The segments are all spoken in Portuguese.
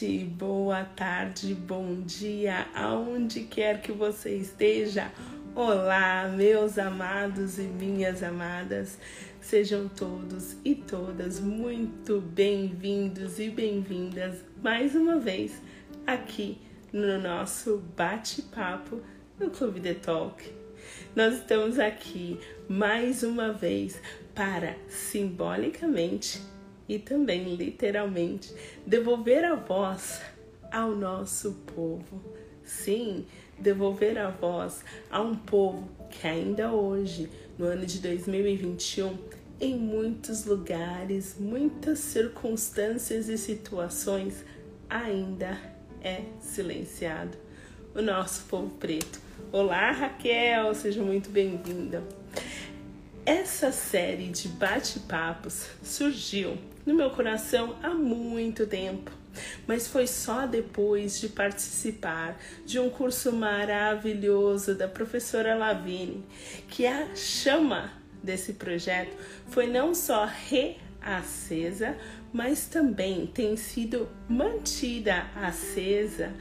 noite, boa tarde, bom dia, aonde quer que você esteja. Olá, meus amados e minhas amadas. Sejam todos e todas muito bem-vindos e bem-vindas mais uma vez aqui no nosso bate-papo no Clube The Talk. Nós estamos aqui mais uma vez para simbolicamente e também literalmente devolver a voz ao nosso povo. Sim, devolver a voz a um povo que ainda hoje, no ano de 2021, em muitos lugares, muitas circunstâncias e situações, ainda é silenciado. O nosso povo preto. Olá, Raquel, seja muito bem-vinda. Essa série de bate-papos surgiu no meu coração há muito tempo, mas foi só depois de participar de um curso maravilhoso da professora Lavine que a chama desse projeto foi não só reacesa, mas também tem sido mantida acesa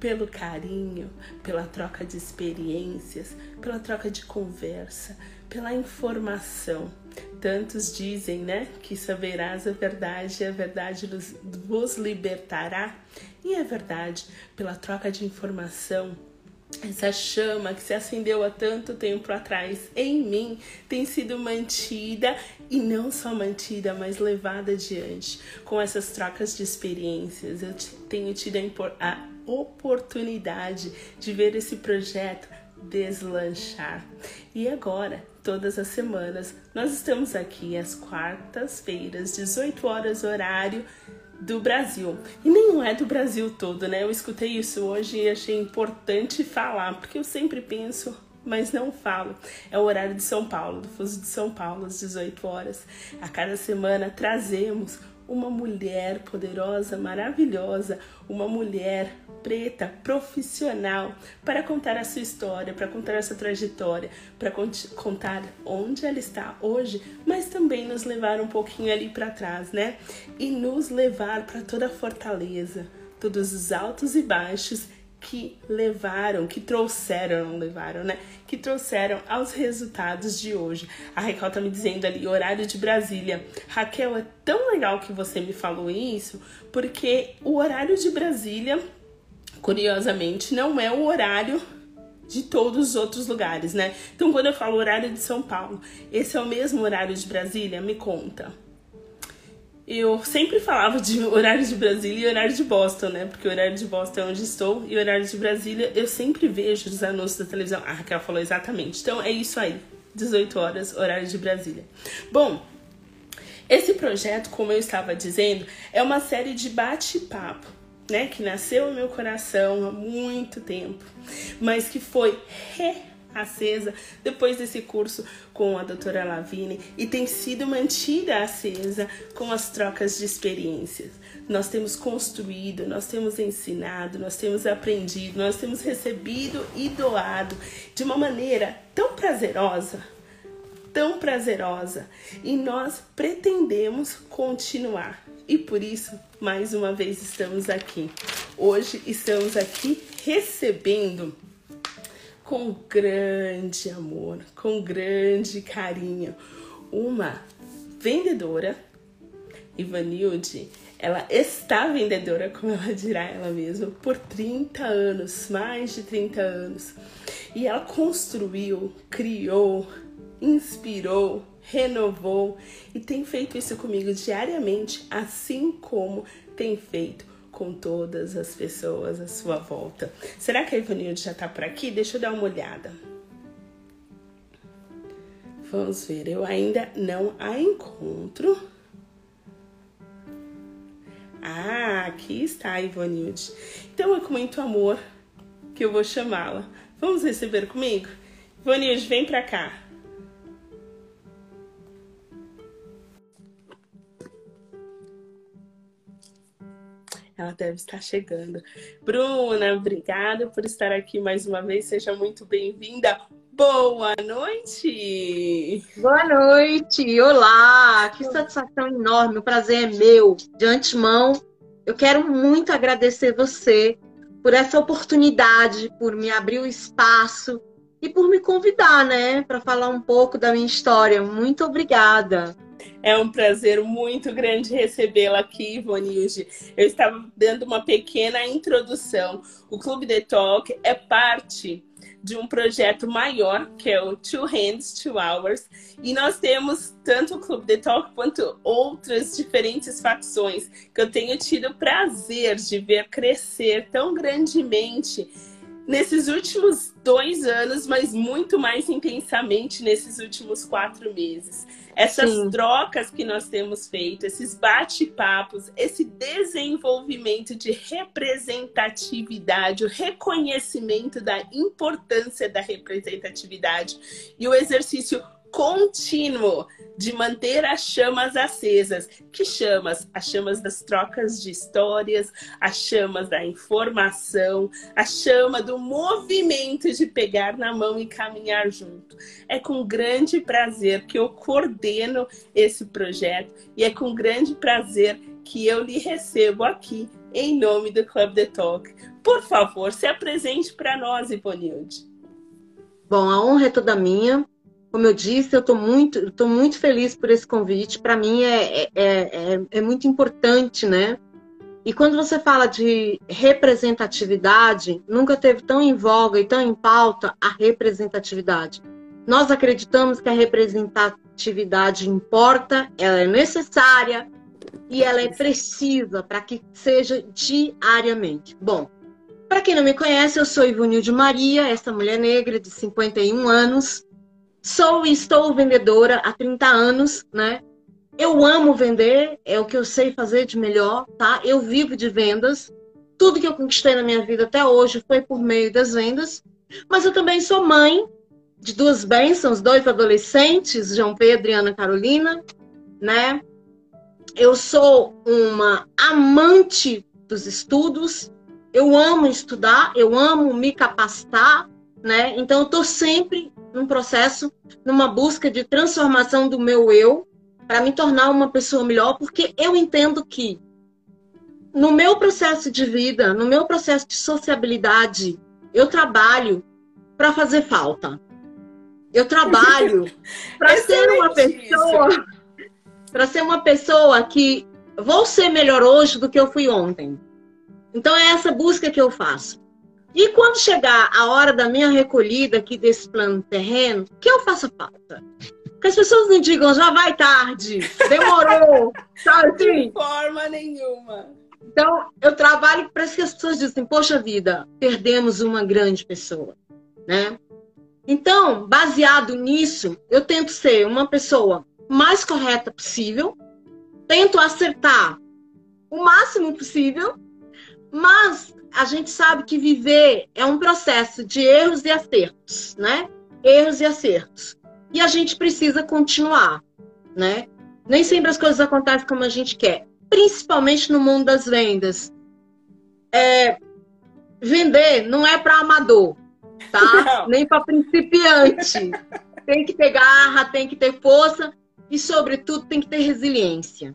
pelo carinho, pela troca de experiências, pela troca de conversa, pela informação. Tantos dizem, né, que saberás a verdade e a verdade vos libertará. E é verdade, pela troca de informação, essa chama que se acendeu há tanto tempo atrás em mim tem sido mantida e não só mantida, mas levada adiante com essas trocas de experiências. Eu tenho tido a oportunidade de ver esse projeto deslanchar. E agora, todas as semanas, nós estamos aqui às quartas-feiras, 18 horas horário do Brasil. E nem é do Brasil todo, né? Eu escutei isso hoje e achei importante falar, porque eu sempre penso, mas não falo. É o horário de São Paulo, do fuso de São Paulo, às 18 horas. A cada semana trazemos uma mulher poderosa, maravilhosa, uma mulher preta, profissional, para contar a sua história, para contar a sua trajetória, para contar onde ela está hoje, mas também nos levar um pouquinho ali para trás, né? E nos levar para toda a fortaleza, todos os altos e baixos que levaram, que trouxeram, não levaram, né? Que trouxeram aos resultados de hoje. A Raquel tá me dizendo ali, horário de Brasília. Raquel, é tão legal que você me falou isso, porque o horário de Brasília, curiosamente, não é o horário de todos os outros lugares, né? Então, quando eu falo horário de São Paulo, esse é o mesmo horário de Brasília? Me conta eu sempre falava de horário de Brasília e horário de Boston, né? Porque o horário de Boston é onde estou e o horário de Brasília eu sempre vejo os anúncios da televisão. A Raquel falou exatamente. Então é isso aí. 18 horas, horário de Brasília. Bom, esse projeto, como eu estava dizendo, é uma série de bate-papo, né? Que nasceu no meu coração há muito tempo, mas que foi re acesa depois desse curso com a doutora Lavine e tem sido mantida acesa com as trocas de experiências. Nós temos construído, nós temos ensinado, nós temos aprendido, nós temos recebido e doado de uma maneira tão prazerosa, tão prazerosa, e nós pretendemos continuar. E por isso, mais uma vez estamos aqui. Hoje estamos aqui recebendo com grande amor, com grande carinho. Uma vendedora, Ivanilde, ela está vendedora, como ela dirá ela mesma, por 30 anos, mais de 30 anos. E ela construiu, criou, inspirou, renovou e tem feito isso comigo diariamente, assim como tem feito com todas as pessoas à sua volta. Será que a Ivanilde já tá por aqui? Deixa eu dar uma olhada. Vamos ver, eu ainda não a encontro. Ah, aqui está a Ivanilde. Então é com muito amor que eu vou chamá-la. Vamos receber comigo? Ivanilde, vem pra cá. Ela deve estar chegando. Bruna, obrigada por estar aqui mais uma vez. Seja muito bem-vinda. Boa noite! Boa noite! Olá! Que satisfação enorme, o prazer é meu. De antemão, eu quero muito agradecer você por essa oportunidade, por me abrir o espaço e por me convidar, né, para falar um pouco da minha história. Muito obrigada. É um prazer muito grande recebê-la aqui, Ivonilde. Eu estava dando uma pequena introdução. O Clube The Talk é parte de um projeto maior, que é o Two Hands, Two Hours. E nós temos tanto o Clube The Talk quanto outras diferentes facções que eu tenho tido o prazer de ver crescer tão grandemente nesses últimos dois anos, mas muito mais intensamente nesses últimos quatro meses. Essas Sim. trocas que nós temos feito, esses bate-papos, esse desenvolvimento de representatividade, o reconhecimento da importância da representatividade e o exercício contínuo de manter as chamas acesas. Que chamas? As chamas das trocas de histórias, as chamas da informação, a chama do movimento de pegar na mão e caminhar junto. É com grande prazer que eu coordeno esse projeto e é com grande prazer que eu lhe recebo aqui em nome do Club The Talk. Por favor, se apresente para nós, Iponilde. Bom, a honra é toda minha. Como eu disse, eu estou muito, muito feliz por esse convite. Para mim é, é, é, é, muito importante, né? E quando você fala de representatividade, nunca teve tão em voga e tão em pauta a representatividade. Nós acreditamos que a representatividade importa, ela é necessária e ela é precisa para que seja diariamente. Bom, para quem não me conhece, eu sou Ivonilde Maria, essa mulher negra de 51 anos, Sou e estou vendedora há 30 anos, né? Eu amo vender, é o que eu sei fazer de melhor, tá? Eu vivo de vendas. Tudo que eu conquistei na minha vida até hoje foi por meio das vendas. Mas eu também sou mãe de duas bênçãos, dois adolescentes, João Pedro e Ana Carolina, né? Eu sou uma amante dos estudos. Eu amo estudar, eu amo me capacitar, né? Então eu tô sempre num processo, numa busca de transformação do meu eu para me tornar uma pessoa melhor, porque eu entendo que no meu processo de vida, no meu processo de sociabilidade, eu trabalho para fazer falta. Eu trabalho para ser uma pessoa, para ser uma pessoa que vou ser melhor hoje do que eu fui ontem. Então é essa busca que eu faço. E quando chegar a hora da minha recolhida aqui desse plano terreno, que eu faça falta? Que as pessoas não digam, já vai tarde, demorou, sabe assim? De forma nenhuma. Então, eu trabalho para que as pessoas dizem, poxa vida, perdemos uma grande pessoa, né? Então, baseado nisso, eu tento ser uma pessoa mais correta possível, tento acertar o máximo possível, mas a gente sabe que viver é um processo de erros e acertos, né? Erros e acertos. E a gente precisa continuar, né? Nem sempre as coisas acontecem como a gente quer, principalmente no mundo das vendas. É, vender não é para amador, tá? Não. Nem para principiante. tem que ter garra, tem que ter força e, sobretudo, tem que ter resiliência.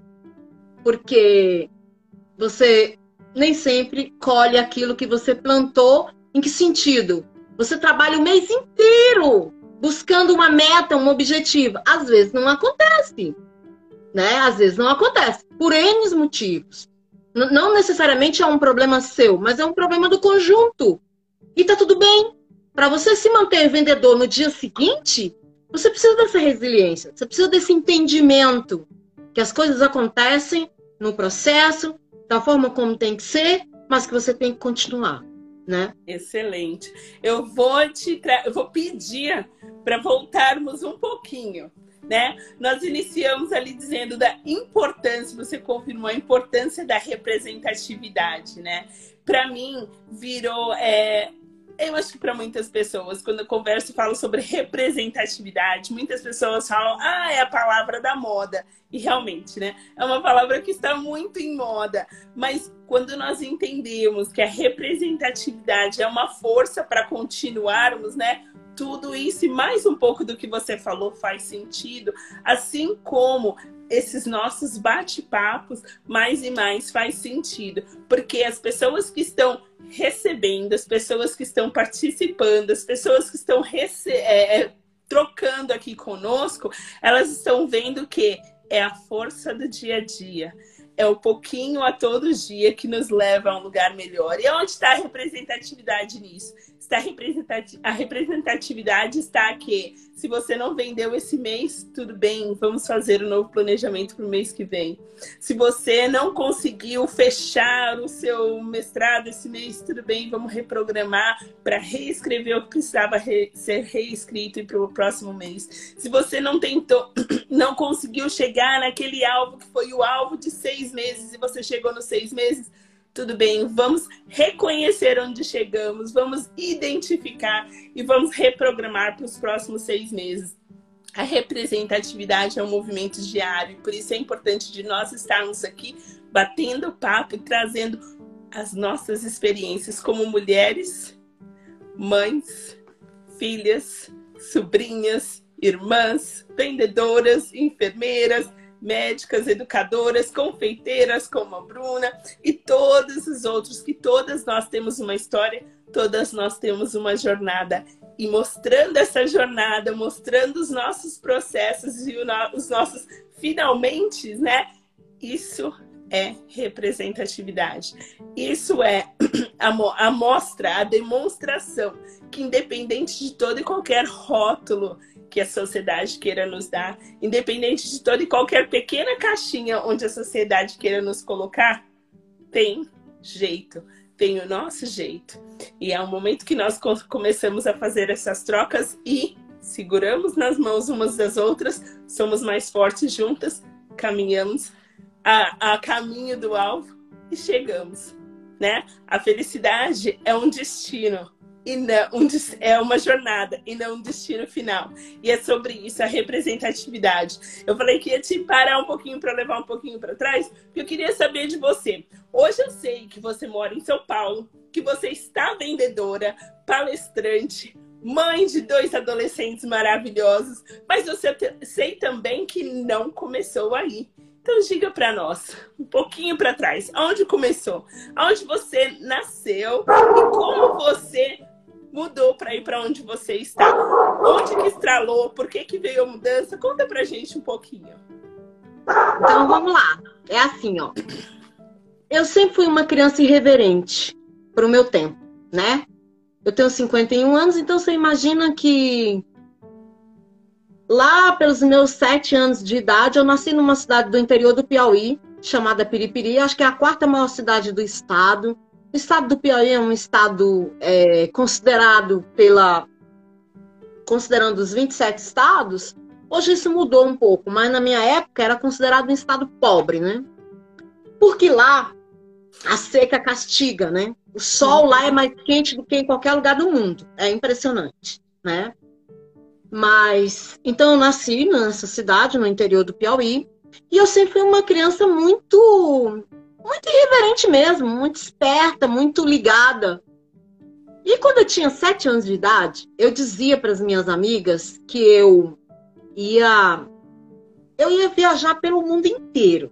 Porque você nem sempre colhe aquilo que você plantou. Em que sentido? Você trabalha o mês inteiro buscando uma meta, um objetivo. Às vezes não acontece. Né? Às vezes não acontece. Por N motivos. N não necessariamente é um problema seu, mas é um problema do conjunto. E tá tudo bem. Para você se manter vendedor no dia seguinte, você precisa dessa resiliência, você precisa desse entendimento que as coisas acontecem no processo, da forma como tem que ser, mas que você tem que continuar, né? Excelente. Eu vou te eu vou pedir para voltarmos um pouquinho, né? Nós iniciamos ali dizendo da importância, você confirmou a importância da representatividade, né? Para mim virou é, eu acho que para muitas pessoas, quando eu converso e falo sobre representatividade, muitas pessoas falam, ah, é a palavra da moda. E realmente, né? É uma palavra que está muito em moda. Mas quando nós entendemos que a representatividade é uma força para continuarmos, né? tudo isso e mais um pouco do que você falou faz sentido, assim como esses nossos bate-papos mais e mais faz sentido, porque as pessoas que estão recebendo, as pessoas que estão participando, as pessoas que estão é, é, trocando aqui conosco, elas estão vendo que é a força do dia a dia é o pouquinho a todo dia que nos leva a um lugar melhor. E onde está a representatividade nisso? Está a representatividade está aqui. Se você não vendeu esse mês, tudo bem, vamos fazer um novo planejamento para o mês que vem. Se você não conseguiu fechar o seu mestrado esse mês, tudo bem, vamos reprogramar para reescrever o que precisava re ser reescrito para o próximo mês. Se você não tentou, não conseguiu chegar naquele alvo que foi o alvo de seis meses e você chegou nos seis meses, tudo bem, vamos reconhecer onde chegamos, vamos identificar e vamos reprogramar para os próximos seis meses. A representatividade é um movimento diário, por isso é importante de nós estarmos aqui batendo papo e trazendo as nossas experiências como mulheres, mães, filhas, sobrinhas, irmãs, vendedoras, enfermeiras, médicas, educadoras, confeiteiras como a Bruna e todos os outros, que todas nós temos uma história, todas nós temos uma jornada. E mostrando essa jornada, mostrando os nossos processos e os nossos finalmente, né? Isso é representatividade. Isso é a mostra, a demonstração que independente de todo e qualquer rótulo que a sociedade queira nos dar, independente de toda e qualquer pequena caixinha onde a sociedade queira nos colocar, tem jeito, tem o nosso jeito. E é o momento que nós começamos a fazer essas trocas e seguramos nas mãos umas das outras, somos mais fortes juntas, caminhamos a, a caminho do alvo e chegamos, né? A felicidade é um destino e não um, é uma jornada e não um destino final. E é sobre isso, a representatividade. Eu falei que ia te parar um pouquinho para levar um pouquinho para trás, porque eu queria saber de você. Hoje eu sei que você mora em São Paulo, que você está vendedora, palestrante, mãe de dois adolescentes maravilhosos, mas eu sei também que não começou aí. Então diga para nós, um pouquinho para trás, aonde começou? Aonde você nasceu e como você mudou para ir para onde você está? Onde que estralou? Por que, que veio a mudança? Conta pra gente um pouquinho. Então vamos lá. É assim, ó. Eu sempre fui uma criança irreverente pro meu tempo, né? Eu tenho 51 anos, então você imagina que lá pelos meus sete anos de idade, eu nasci numa cidade do interior do Piauí, chamada Piripiri, acho que é a quarta maior cidade do estado. O estado do Piauí é um estado é, considerado pela. considerando os 27 estados, hoje isso mudou um pouco, mas na minha época era considerado um estado pobre, né? Porque lá a seca castiga, né? O sol lá é mais quente do que em qualquer lugar do mundo. É impressionante, né? Mas então eu nasci nessa cidade, no interior do Piauí, e eu sempre fui uma criança muito muito irreverente mesmo, muito esperta, muito ligada. E quando eu tinha sete anos de idade, eu dizia para as minhas amigas que eu ia eu ia viajar pelo mundo inteiro,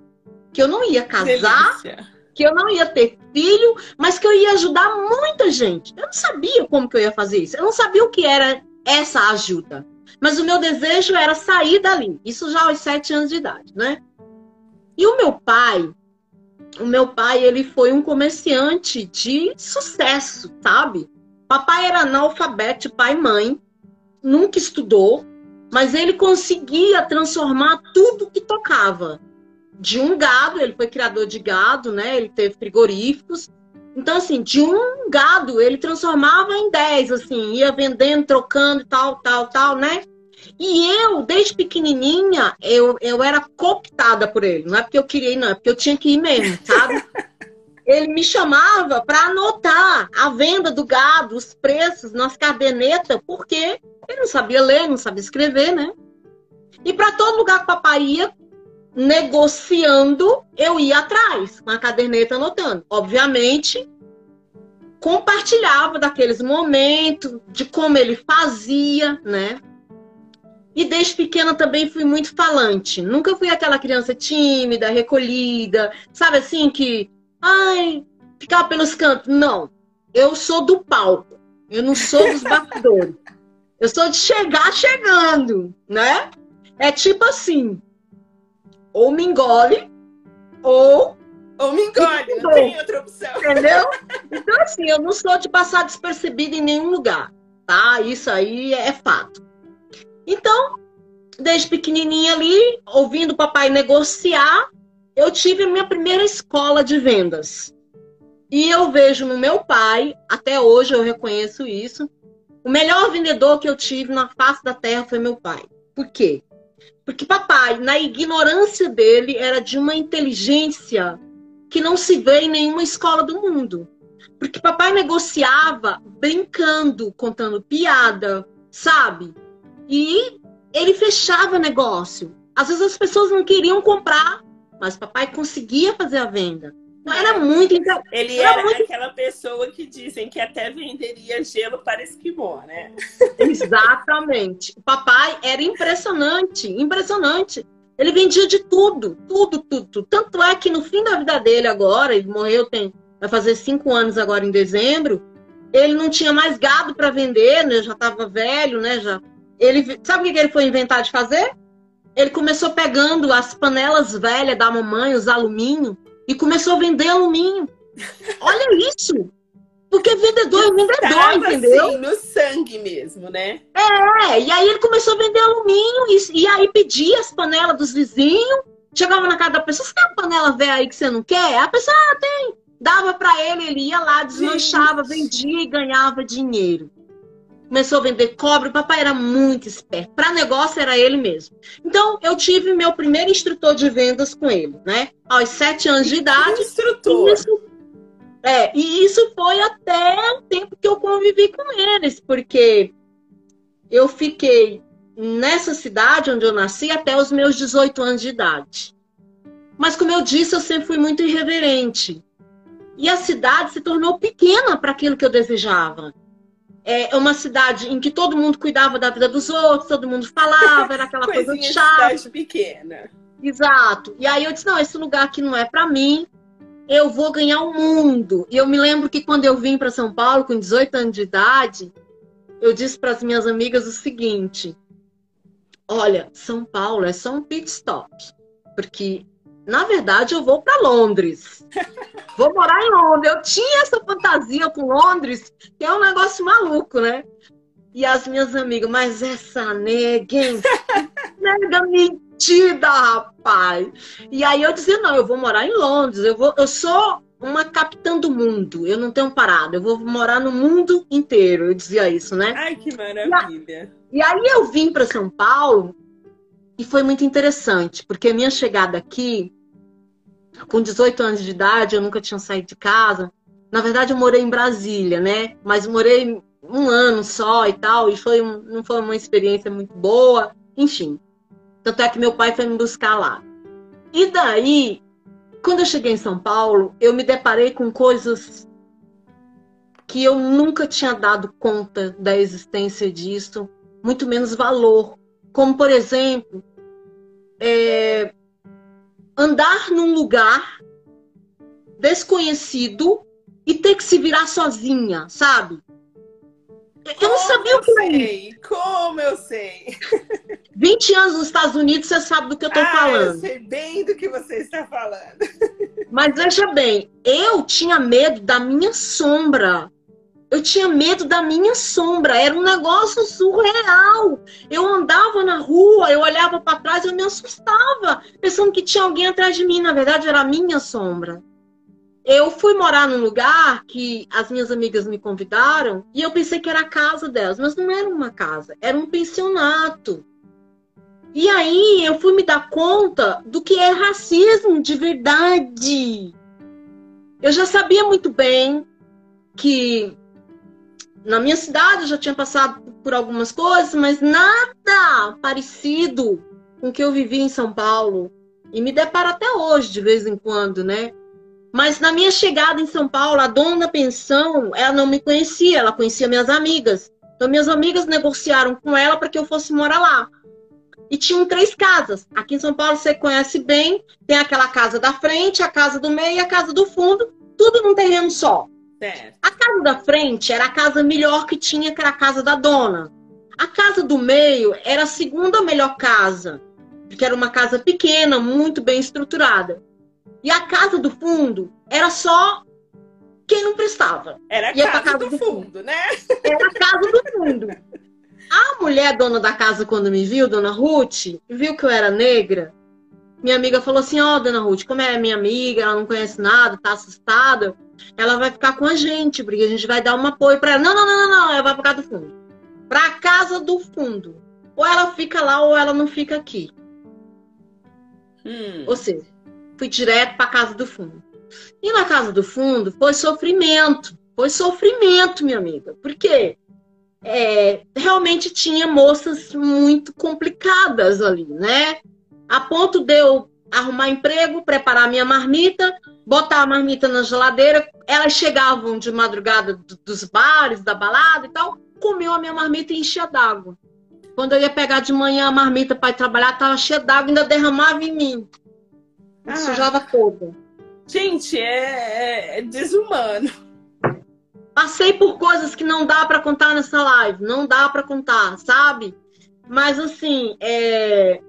que eu não ia casar, Delícia. que eu não ia ter filho, mas que eu ia ajudar muita gente. Eu não sabia como que eu ia fazer isso. Eu não sabia o que era essa ajuda. Mas o meu desejo era sair dali. Isso já aos sete anos de idade, né? E o meu pai, o meu pai, ele foi um comerciante de sucesso, sabe? Papai era analfabeto, pai e mãe, nunca estudou, mas ele conseguia transformar tudo que tocava. De um gado, ele foi criador de gado, né? Ele teve frigoríficos. Então, assim, de um gado, ele transformava em dez, assim, ia vendendo, trocando, tal, tal, tal, né? E eu, desde pequenininha, eu, eu era cooptada por ele. Não é porque eu queria ir, não, é porque eu tinha que ir mesmo, sabe? ele me chamava para anotar a venda do gado, os preços nas cadernetas, porque ele não sabia ler, não sabia escrever, né? E para todo lugar que o papai ia negociando, eu ia atrás, com a caderneta anotando. Obviamente, compartilhava daqueles momentos, de como ele fazia, né? E desde pequena também fui muito falante. Nunca fui aquela criança tímida, recolhida, sabe assim, que, ai, ficava pelos cantos. Não. Eu sou do palco. Eu não sou dos bastidores. Eu sou de chegar chegando, né? É tipo assim, ou me engole, ou. Ou me engole, não tem outra opção. Entendeu? Então, assim, eu não sou de passar despercebida em nenhum lugar, tá? Isso aí é fato. Então, desde pequenininha ali, ouvindo o papai negociar, eu tive a minha primeira escola de vendas. E eu vejo no meu pai, até hoje eu reconheço isso, o melhor vendedor que eu tive na face da terra foi meu pai. Por quê? Porque papai, na ignorância dele, era de uma inteligência que não se vê em nenhuma escola do mundo. Porque papai negociava brincando, contando piada, sabe? E ele fechava negócio. Às vezes as pessoas não queriam comprar, mas papai conseguia fazer a venda. Era muito. Ele era, era muito... aquela pessoa que dizem que até venderia gelo para esquimó, né? Exatamente. O papai era impressionante, impressionante. Ele vendia de tudo, tudo, tudo. Tanto é que no fim da vida dele agora, ele morreu tem vai fazer cinco anos agora em dezembro. Ele não tinha mais gado para vender, né? Já estava velho, né? Já. Ele sabe o que ele foi inventar de fazer? Ele começou pegando as panelas velhas da mamãe, os alumínio, e começou a vender alumínio. Olha isso! Porque vendedor é vendedor, entendeu? Assim, no sangue mesmo, né? É, e aí ele começou a vender alumínio e, e aí pedia as panelas dos vizinhos. Chegava na casa da pessoa, você tem uma panela velha aí que você não quer? A pessoa, ah, tem. Dava para ele, ele ia lá, desmanchava, Gente. vendia e ganhava dinheiro começou a vender cobre. O papai era muito esperto. Para negócio era ele mesmo. Então eu tive meu primeiro instrutor de vendas com ele, né? Aos sete anos de idade. Instrutor. Isso, é, e isso foi até o tempo que eu convivi com eles, porque eu fiquei nessa cidade onde eu nasci até os meus 18 anos de idade. Mas como eu disse, eu sempre fui muito irreverente. E a cidade se tornou pequena para aquilo que eu desejava é uma cidade em que todo mundo cuidava da vida dos outros, todo mundo falava, era aquela coisa chata. cidade pequena. Exato. E aí eu disse, não, esse lugar aqui não é para mim. Eu vou ganhar o mundo. E eu me lembro que quando eu vim para São Paulo com 18 anos de idade, eu disse para as minhas amigas o seguinte: Olha, São Paulo é só um pit stop, porque na verdade, eu vou para Londres. Vou morar em Londres. Eu tinha essa fantasia com Londres, que é um negócio maluco, né? E as minhas amigas, mas essa nega, hein? nega mentida, rapaz. E aí eu dizia, não, eu vou morar em Londres. Eu, vou, eu sou uma capitã do mundo. Eu não tenho parado. Eu vou morar no mundo inteiro. Eu dizia isso, né? Ai, que maravilha. E aí eu vim para São Paulo e foi muito interessante, porque a minha chegada aqui com 18 anos de idade, eu nunca tinha saído de casa. Na verdade, eu morei em Brasília, né? Mas morei um ano só e tal, e foi um, não foi uma experiência muito boa, enfim. Tanto é que meu pai foi me buscar lá. E daí, quando eu cheguei em São Paulo, eu me deparei com coisas que eu nunca tinha dado conta da existência disso, muito menos valor. Como, por exemplo, é, andar num lugar desconhecido e ter que se virar sozinha, sabe? Eu não sabia o que sei, Como eu sei? 20 anos nos Estados Unidos, você sabe do que eu tô ah, falando. Eu sei bem do que você está falando. Mas veja bem, eu tinha medo da minha sombra. Eu tinha medo da minha sombra, era um negócio surreal. Eu andava na rua, eu olhava para trás, eu me assustava, pensando que tinha alguém atrás de mim. Na verdade, era a minha sombra. Eu fui morar num lugar que as minhas amigas me convidaram e eu pensei que era a casa delas, mas não era uma casa, era um pensionato. E aí eu fui me dar conta do que é racismo de verdade. Eu já sabia muito bem que na minha cidade eu já tinha passado por algumas coisas, mas nada parecido com o que eu vivi em São Paulo. E me deparo até hoje, de vez em quando, né? Mas na minha chegada em São Paulo, a dona da pensão, ela não me conhecia, ela conhecia minhas amigas. Então, minhas amigas negociaram com ela para que eu fosse morar lá. E tinham três casas. Aqui em São Paulo você conhece bem. Tem aquela casa da frente, a casa do meio e a casa do fundo. Tudo num terreno só. Certo. A casa da frente era a casa melhor que tinha, que era a casa da dona. A casa do meio era a segunda melhor casa, porque era uma casa pequena, muito bem estruturada. E a casa do fundo era só quem não prestava. Era a casa, casa, do, do fundo, fundo, né? Era a casa do fundo. A mulher dona da casa, quando me viu, dona Ruth, viu que eu era negra. Minha amiga falou assim: Ó, oh, dona Ruth, como é minha amiga, ela não conhece nada, tá assustada, ela vai ficar com a gente, porque a gente vai dar um apoio para ela. Não, não, não, não, não, ela vai pra casa do fundo. Pra casa do fundo. Ou ela fica lá ou ela não fica aqui. Hum. Ou seja, fui direto pra casa do fundo. E na casa do fundo foi sofrimento. Foi sofrimento, minha amiga. Por quê? é, realmente tinha moças muito complicadas ali, né? A ponto de eu arrumar emprego, preparar minha marmita, botar a marmita na geladeira. Elas chegavam de madrugada dos bares, da balada e tal, comiam a minha marmita e enchia d'água. Quando eu ia pegar de manhã a marmita para trabalhar, estava cheia d'água e ainda derramava em mim. Ah. Sujava toda. Gente, é, é desumano. Passei por coisas que não dá para contar nessa live, não dá para contar, sabe? Mas assim, é...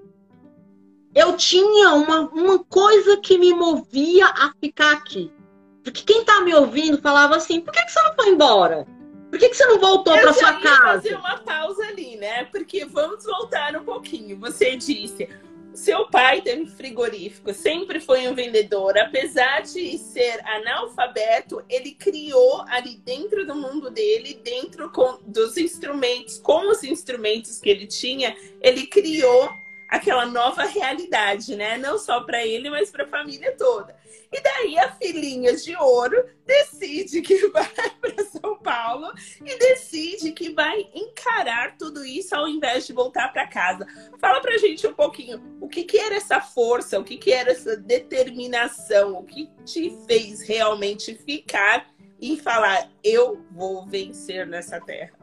eu tinha uma, uma coisa que me movia a ficar aqui. Porque quem tá me ouvindo falava assim: por que, que você não foi embora? Por que, que você não voltou para sua casa? fazer uma pausa ali, né? Porque vamos voltar um pouquinho. Você disse, seu pai teve frigorífico, sempre foi um vendedor. Apesar de ser analfabeto, ele criou ali dentro do mundo dele, dentro com, dos instrumentos, com os instrumentos que ele tinha, ele criou aquela nova realidade, né? Não só para ele, mas para a família toda. E daí a filhinha de ouro decide que vai para São Paulo e decide que vai encarar tudo isso ao invés de voltar para casa. Fala pra gente um pouquinho o que, que era essa força, o que, que era essa determinação, o que te fez realmente ficar e falar: eu vou vencer nessa terra.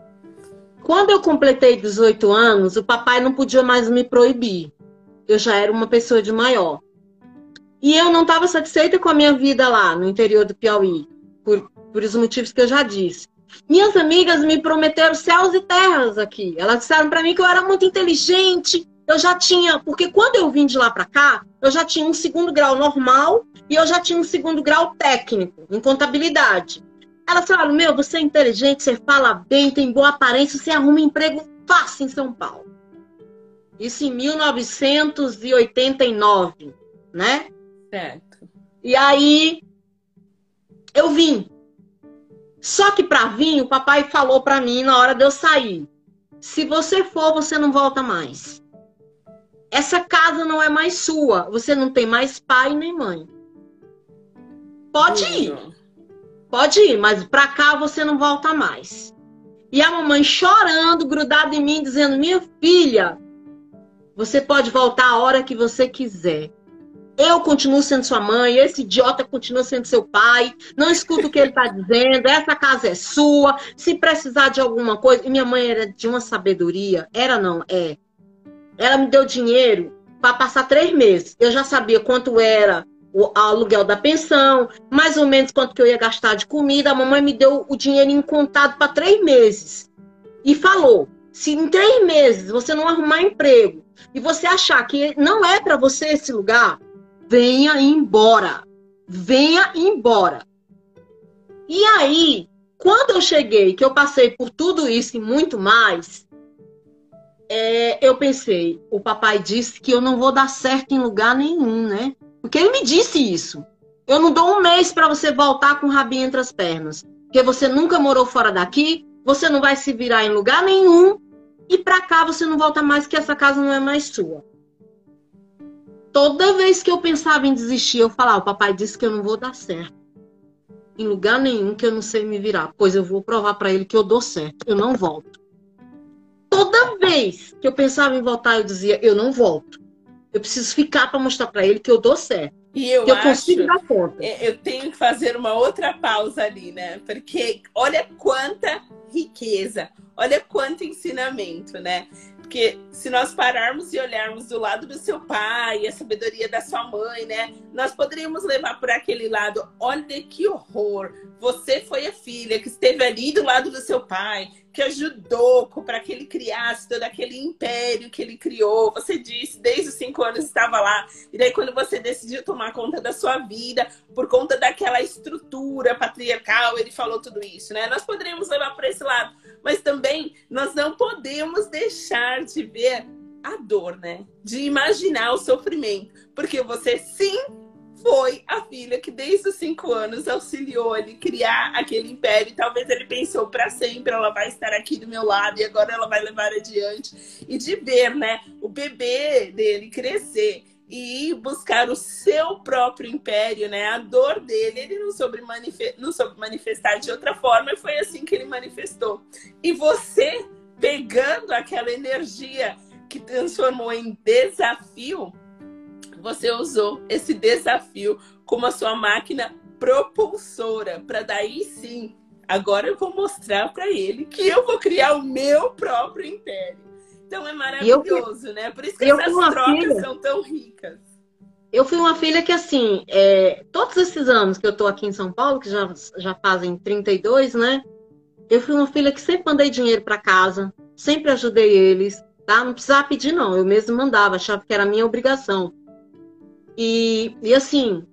Quando eu completei 18 anos, o papai não podia mais me proibir. Eu já era uma pessoa de maior. E eu não estava satisfeita com a minha vida lá no interior do Piauí, por, por os motivos que eu já disse. Minhas amigas me prometeram céus e terras aqui. Elas disseram para mim que eu era muito inteligente. Eu já tinha, porque quando eu vim de lá para cá, eu já tinha um segundo grau normal e eu já tinha um segundo grau técnico em contabilidade. Elas falaram: Meu, você é inteligente, você fala bem, tem boa aparência, você arruma emprego fácil em São Paulo. Isso em 1989, né? Certo. E aí eu vim. Só que para vir, o papai falou para mim na hora de eu sair: se você for, você não volta mais. Essa casa não é mais sua. Você não tem mais pai nem mãe. Pode ir. Pode ir, mas para cá você não volta mais. E a mamãe chorando, grudada em mim, dizendo: Minha filha, você pode voltar a hora que você quiser. Eu continuo sendo sua mãe, esse idiota continua sendo seu pai. Não escuta o que ele está dizendo. Essa casa é sua. Se precisar de alguma coisa. E minha mãe era de uma sabedoria. Era não, é. Ela me deu dinheiro para passar três meses. Eu já sabia quanto era o aluguel da pensão, mais ou menos quanto que eu ia gastar de comida. A mamãe me deu o dinheiro em contado para três meses. E falou: se em três meses você não arrumar emprego e você achar que não é para você esse lugar, venha embora. Venha embora. E aí, quando eu cheguei, que eu passei por tudo isso e muito mais, é, eu pensei, o papai disse que eu não vou dar certo em lugar nenhum, né? Porque ele me disse isso. Eu não dou um mês para você voltar com o rabinho entre as pernas. Porque você nunca morou fora daqui, você não vai se virar em lugar nenhum. E para cá você não volta mais, que essa casa não é mais sua toda vez que eu pensava em desistir, eu falava: o papai disse que eu não vou dar certo. Em lugar nenhum que eu não sei me virar, pois eu vou provar para ele que eu dou certo, eu não volto. Toda vez que eu pensava em voltar, eu dizia: eu não volto. Eu preciso ficar para mostrar para ele que eu dou certo. E eu, eu acho, consigo dar conta. É, eu tenho que fazer uma outra pausa ali, né? Porque olha quanta riqueza, olha quanto ensinamento, né? Porque se nós pararmos e olharmos do lado do seu pai, a sabedoria da sua mãe, né? Nós poderíamos levar por aquele lado, olha que horror. Você foi a filha que esteve ali do lado do seu pai, que ajudou para que ele criasse todo aquele império que ele criou. Você disse, desde os cinco anos estava lá. E daí, quando você decidiu tomar conta da sua vida, por conta daquela estrutura patriarcal, ele falou tudo isso, né? Nós poderíamos levar para esse lado mas também nós não podemos deixar de ver a dor, né? De imaginar o sofrimento. Porque você sim foi a filha que desde os cinco anos auxiliou ele criar aquele império. Talvez ele pensou para sempre, ela vai estar aqui do meu lado e agora ela vai levar adiante. E de ver, né, o bebê dele crescer e buscar o seu próprio império, né? A dor dele, ele não soube, não soube manifestar de outra forma e foi assim que ele manifestou. E você, pegando aquela energia que transformou em desafio, você usou esse desafio como a sua máquina propulsora, para daí sim, agora eu vou mostrar para ele que eu vou criar o meu próprio império. Então é maravilhoso, eu, né? Por isso que essas trocas filha, são tão ricas. Eu fui uma filha que, assim, é, todos esses anos que eu tô aqui em São Paulo, que já, já fazem 32, né? Eu fui uma filha que sempre mandei dinheiro para casa, sempre ajudei eles, tá? Não precisava pedir, não. Eu mesmo mandava, achava que era minha obrigação. E, e assim,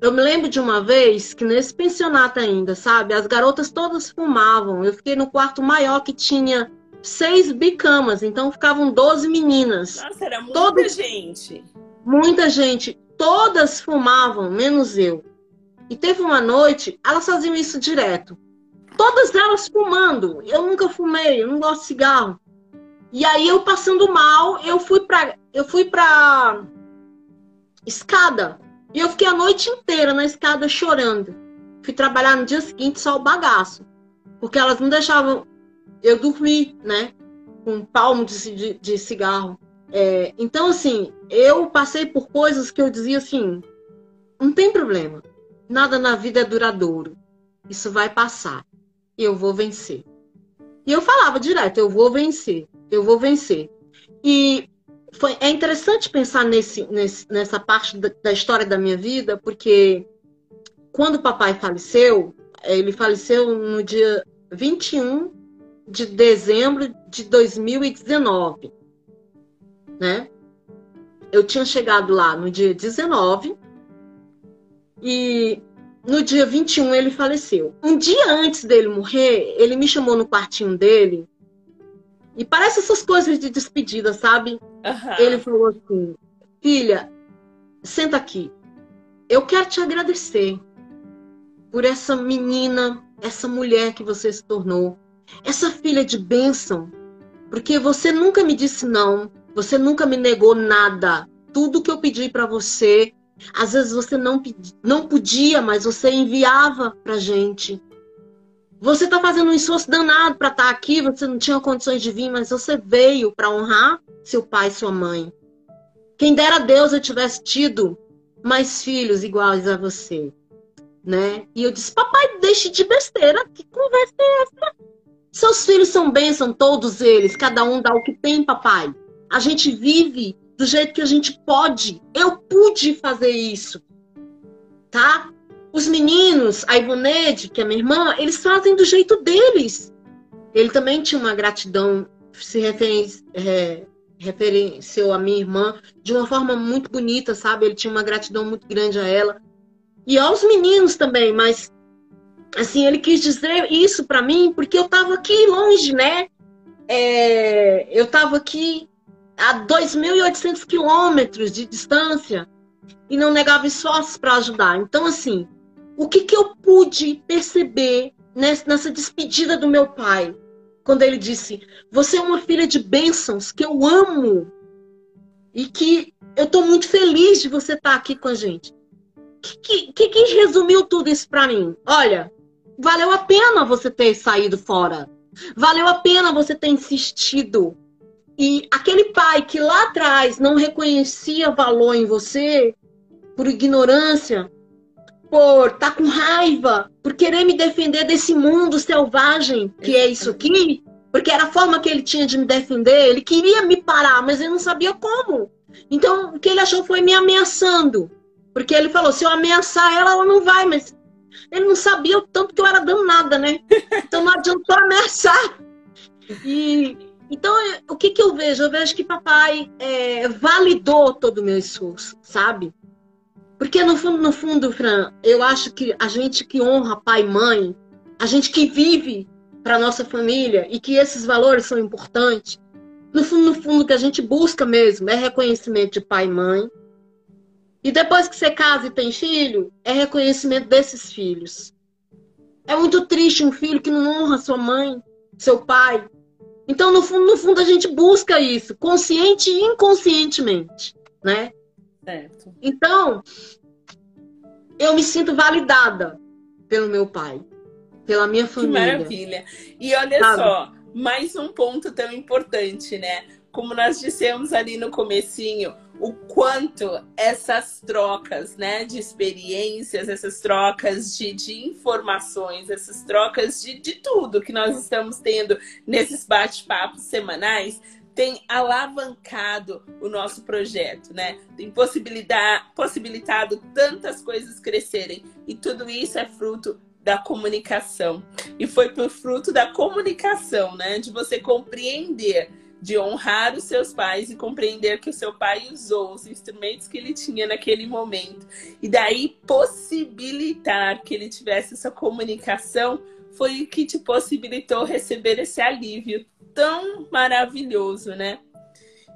eu me lembro de uma vez que nesse pensionato ainda, sabe? As garotas todas fumavam. Eu fiquei no quarto maior que tinha seis bicamas, então ficavam 12 meninas. Nossa, era muita Todas, gente. Muita gente. Todas fumavam, menos eu. E teve uma noite, elas faziam isso direto. Todas elas fumando. Eu nunca fumei, eu não gosto de cigarro. E aí eu passando mal, eu fui pra, eu fui pra escada. E eu fiquei a noite inteira na escada chorando. Fui trabalhar no dia seguinte só o bagaço. Porque elas não deixavam eu dormi, né? Com um palmo de, de, de cigarro. É, então, assim, eu passei por coisas que eu dizia assim: não tem problema. Nada na vida é duradouro. Isso vai passar. E eu vou vencer. E eu falava direto: eu vou vencer. Eu vou vencer. E foi, é interessante pensar nesse, nesse, nessa parte da, da história da minha vida, porque quando o papai faleceu, ele faleceu no dia 21 de dezembro de 2019, né? Eu tinha chegado lá no dia 19 e no dia 21 ele faleceu. Um dia antes dele morrer, ele me chamou no quartinho dele e parece essas coisas de despedida, sabe? Uhum. Ele falou assim: Filha, senta aqui. Eu quero te agradecer por essa menina, essa mulher que você se tornou essa filha de bênção, porque você nunca me disse não, você nunca me negou nada. Tudo que eu pedi para você, às vezes você não, não podia, mas você enviava pra gente. Você está fazendo um esforço danado para estar tá aqui, você não tinha condições de vir, mas você veio para honrar seu pai e sua mãe. Quem dera Deus eu tivesse tido mais filhos iguais a você, né? E eu disse, papai, deixe de besteira, que conversa é essa? Seus filhos são bênção, todos eles. Cada um dá o que tem, papai. A gente vive do jeito que a gente pode. Eu pude fazer isso. Tá? Os meninos, a Ivonede, que é minha irmã, eles fazem do jeito deles. Ele também tinha uma gratidão, se é, referenciou a minha irmã de uma forma muito bonita, sabe? Ele tinha uma gratidão muito grande a ela. E aos meninos também, mas assim, ele quis dizer isso para mim porque eu estava aqui longe, né? É, eu estava aqui a 2.800 quilômetros de distância e não negava esforços para ajudar. Então, assim, o que, que eu pude perceber nessa despedida do meu pai? Quando ele disse: Você é uma filha de bênçãos que eu amo e que eu estou muito feliz de você estar tá aqui com a gente. O que, que, que resumiu tudo isso para mim? Olha, valeu a pena você ter saído fora. Valeu a pena você ter insistido. E aquele pai que lá atrás não reconhecia valor em você, por ignorância, por estar tá com raiva, por querer me defender desse mundo selvagem que é isso aqui, porque era a forma que ele tinha de me defender. Ele queria me parar, mas ele não sabia como. Então, o que ele achou foi me ameaçando. Porque ele falou: se eu ameaçar ela, ela não vai, mas ele não sabia o tanto que eu era danada, né? Então não adiantou ameaçar. E então, o que, que eu vejo? Eu vejo que papai é, validou todo o meu esforço, sabe? Porque no fundo, no fundo, Fran, eu acho que a gente que honra pai e mãe, a gente que vive para nossa família e que esses valores são importantes, no fundo, no fundo, que a gente busca mesmo é reconhecimento de pai e mãe. E depois que você casa e tem filho, é reconhecimento desses filhos. É muito triste um filho que não honra sua mãe, seu pai, então, no fundo, no fundo, a gente busca isso, consciente e inconscientemente, né? Certo. Então, eu me sinto validada pelo meu pai, pela minha família. Que maravilha. E olha Sabe? só, mais um ponto tão importante, né? Como nós dissemos ali no comecinho, o quanto essas trocas né, de experiências, essas trocas de, de informações, essas trocas de, de tudo que nós estamos tendo nesses bate-papos semanais tem alavancado o nosso projeto, né? Tem possibilitado tantas coisas crescerem. E tudo isso é fruto da comunicação. E foi por fruto da comunicação, né? De você compreender de honrar os seus pais e compreender que o seu pai usou os instrumentos que ele tinha naquele momento. E daí possibilitar que ele tivesse essa comunicação foi o que te possibilitou receber esse alívio tão maravilhoso, né?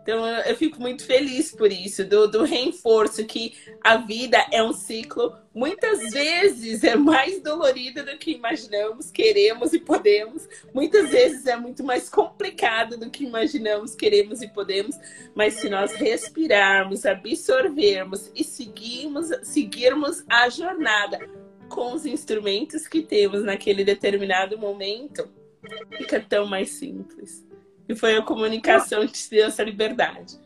Então eu fico muito feliz por isso, do, do reforço que a vida é um ciclo, muitas vezes é mais dolorido do que imaginamos, queremos e podemos, muitas vezes é muito mais complicado do que imaginamos, queremos e podemos, mas se nós respirarmos, absorvermos e seguirmos, seguirmos a jornada com os instrumentos que temos naquele determinado momento, fica tão mais simples. E foi a comunicação que te deu essa liberdade.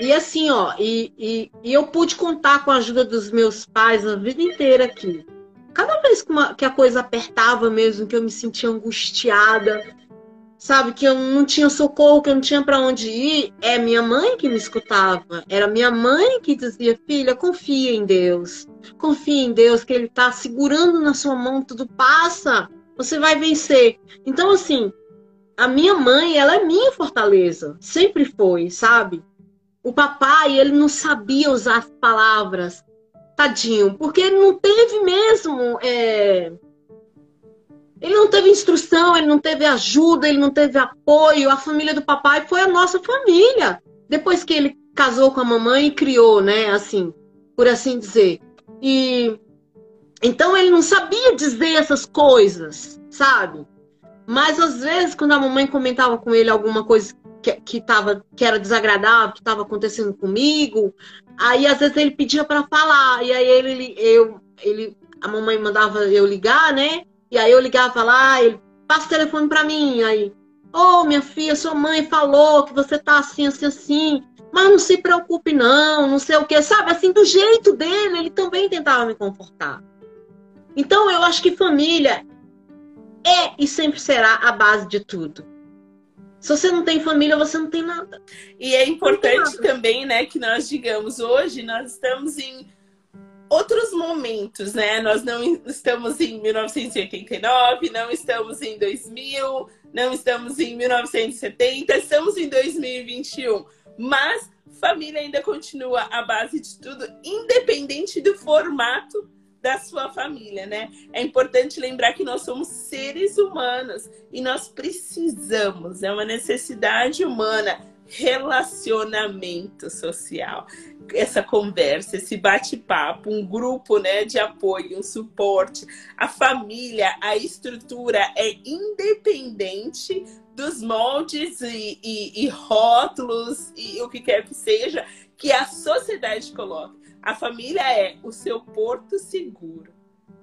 E assim, ó, e, e, e, eu pude contar com a ajuda dos meus pais a vida inteira aqui. Cada vez que, uma, que a coisa apertava mesmo, que eu me sentia angustiada, sabe, que eu não tinha socorro, que eu não tinha para onde ir, é minha mãe que me escutava. Era minha mãe que dizia: filha, confia em Deus. Confia em Deus, que Ele está segurando na sua mão, tudo passa. Você vai vencer. Então, assim, a minha mãe, ela é minha fortaleza. Sempre foi, sabe? O papai, ele não sabia usar as palavras. Tadinho, porque ele não teve mesmo. É... Ele não teve instrução, ele não teve ajuda, ele não teve apoio. A família do papai foi a nossa família. Depois que ele casou com a mamãe e criou, né? Assim, por assim dizer. E então ele não sabia dizer essas coisas, sabe? Mas às vezes, quando a mamãe comentava com ele alguma coisa que, que, tava, que era desagradável, que estava acontecendo comigo, aí às vezes ele pedia para falar, e aí ele, eu, ele, a mamãe mandava eu ligar, né? E aí eu ligava lá, ele passa o telefone para mim, aí, ô oh, minha filha, sua mãe falou que você tá assim, assim, assim, mas não se preocupe não, não sei o que, sabe? Assim, do jeito dele, ele também tentava me confortar. Então eu acho que família é e sempre será a base de tudo. Se você não tem família, você não tem nada. E é importante também, né, que nós digamos, hoje nós estamos em outros momentos, né? Nós não estamos em 1989, não estamos em 2000, não estamos em 1970, estamos em 2021. Mas família ainda continua a base de tudo, independente do formato da sua família, né? É importante lembrar que nós somos seres humanos e nós precisamos, é uma necessidade humana, relacionamento social. Essa conversa, esse bate-papo, um grupo né, de apoio, um suporte. A família, a estrutura é independente dos moldes e, e, e rótulos e o que quer que seja que a sociedade coloca. A família é o seu porto seguro,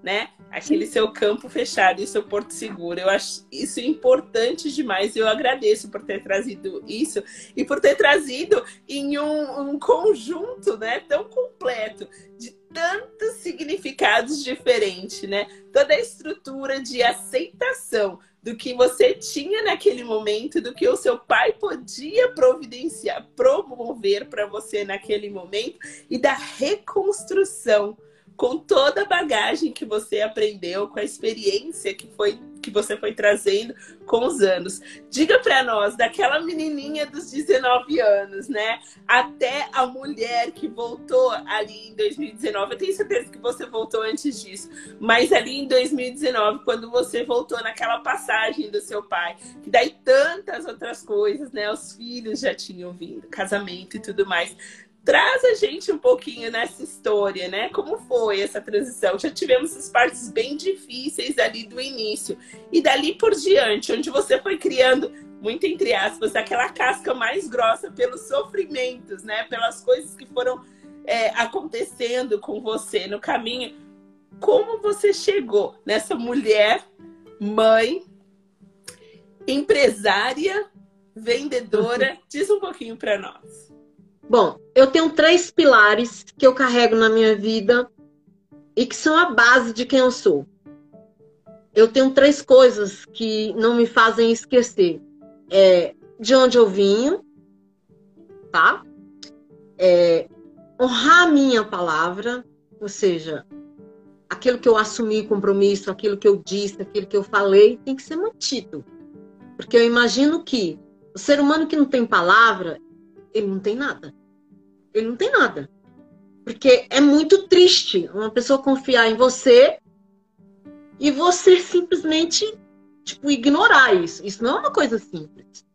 né? Aquele seu campo fechado e seu porto seguro. Eu acho isso importante demais. Eu agradeço por ter trazido isso e por ter trazido em um, um conjunto, né, tão completo de tantos significados diferentes, né? Toda a estrutura de aceitação do que você tinha naquele momento, do que o seu pai podia providenciar, promover para você naquele momento e da reconstrução com toda a bagagem que você aprendeu, com a experiência que foi que você foi trazendo com os anos. Diga para nós, daquela menininha dos 19 anos, né, até a mulher que voltou ali em 2019. Eu tenho certeza que você voltou antes disso, mas ali em 2019, quando você voltou naquela passagem do seu pai, que daí tantas outras coisas, né, os filhos já tinham vindo, casamento e tudo mais. Traz a gente um pouquinho nessa história, né? Como foi essa transição? Já tivemos as partes bem difíceis ali do início. E dali por diante, onde você foi criando, muito entre aspas, aquela casca mais grossa pelos sofrimentos, né? Pelas coisas que foram é, acontecendo com você no caminho. Como você chegou nessa mulher, mãe, empresária, vendedora? Diz um pouquinho para nós. Bom, eu tenho três pilares que eu carrego na minha vida e que são a base de quem eu sou. Eu tenho três coisas que não me fazem esquecer. É, de onde eu vim, tá? É, honrar a minha palavra, ou seja, aquilo que eu assumi compromisso, aquilo que eu disse, aquilo que eu falei, tem que ser mantido. Porque eu imagino que o ser humano que não tem palavra, ele não tem nada ele não tem nada. Porque é muito triste uma pessoa confiar em você e você simplesmente tipo ignorar isso. Isso não é uma coisa simples.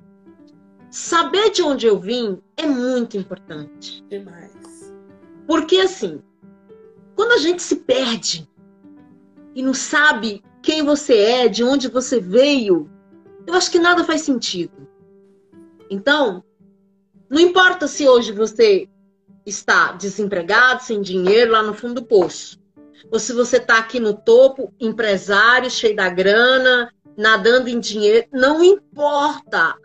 Saber de onde eu vim é muito importante. Demais. Porque assim, quando a gente se perde e não sabe quem você é, de onde você veio, eu acho que nada faz sentido. Então, não importa se hoje você está desempregado, sem dinheiro, lá no fundo do poço. Ou se você está aqui no topo, empresário, cheio da grana, nadando em dinheiro, não importa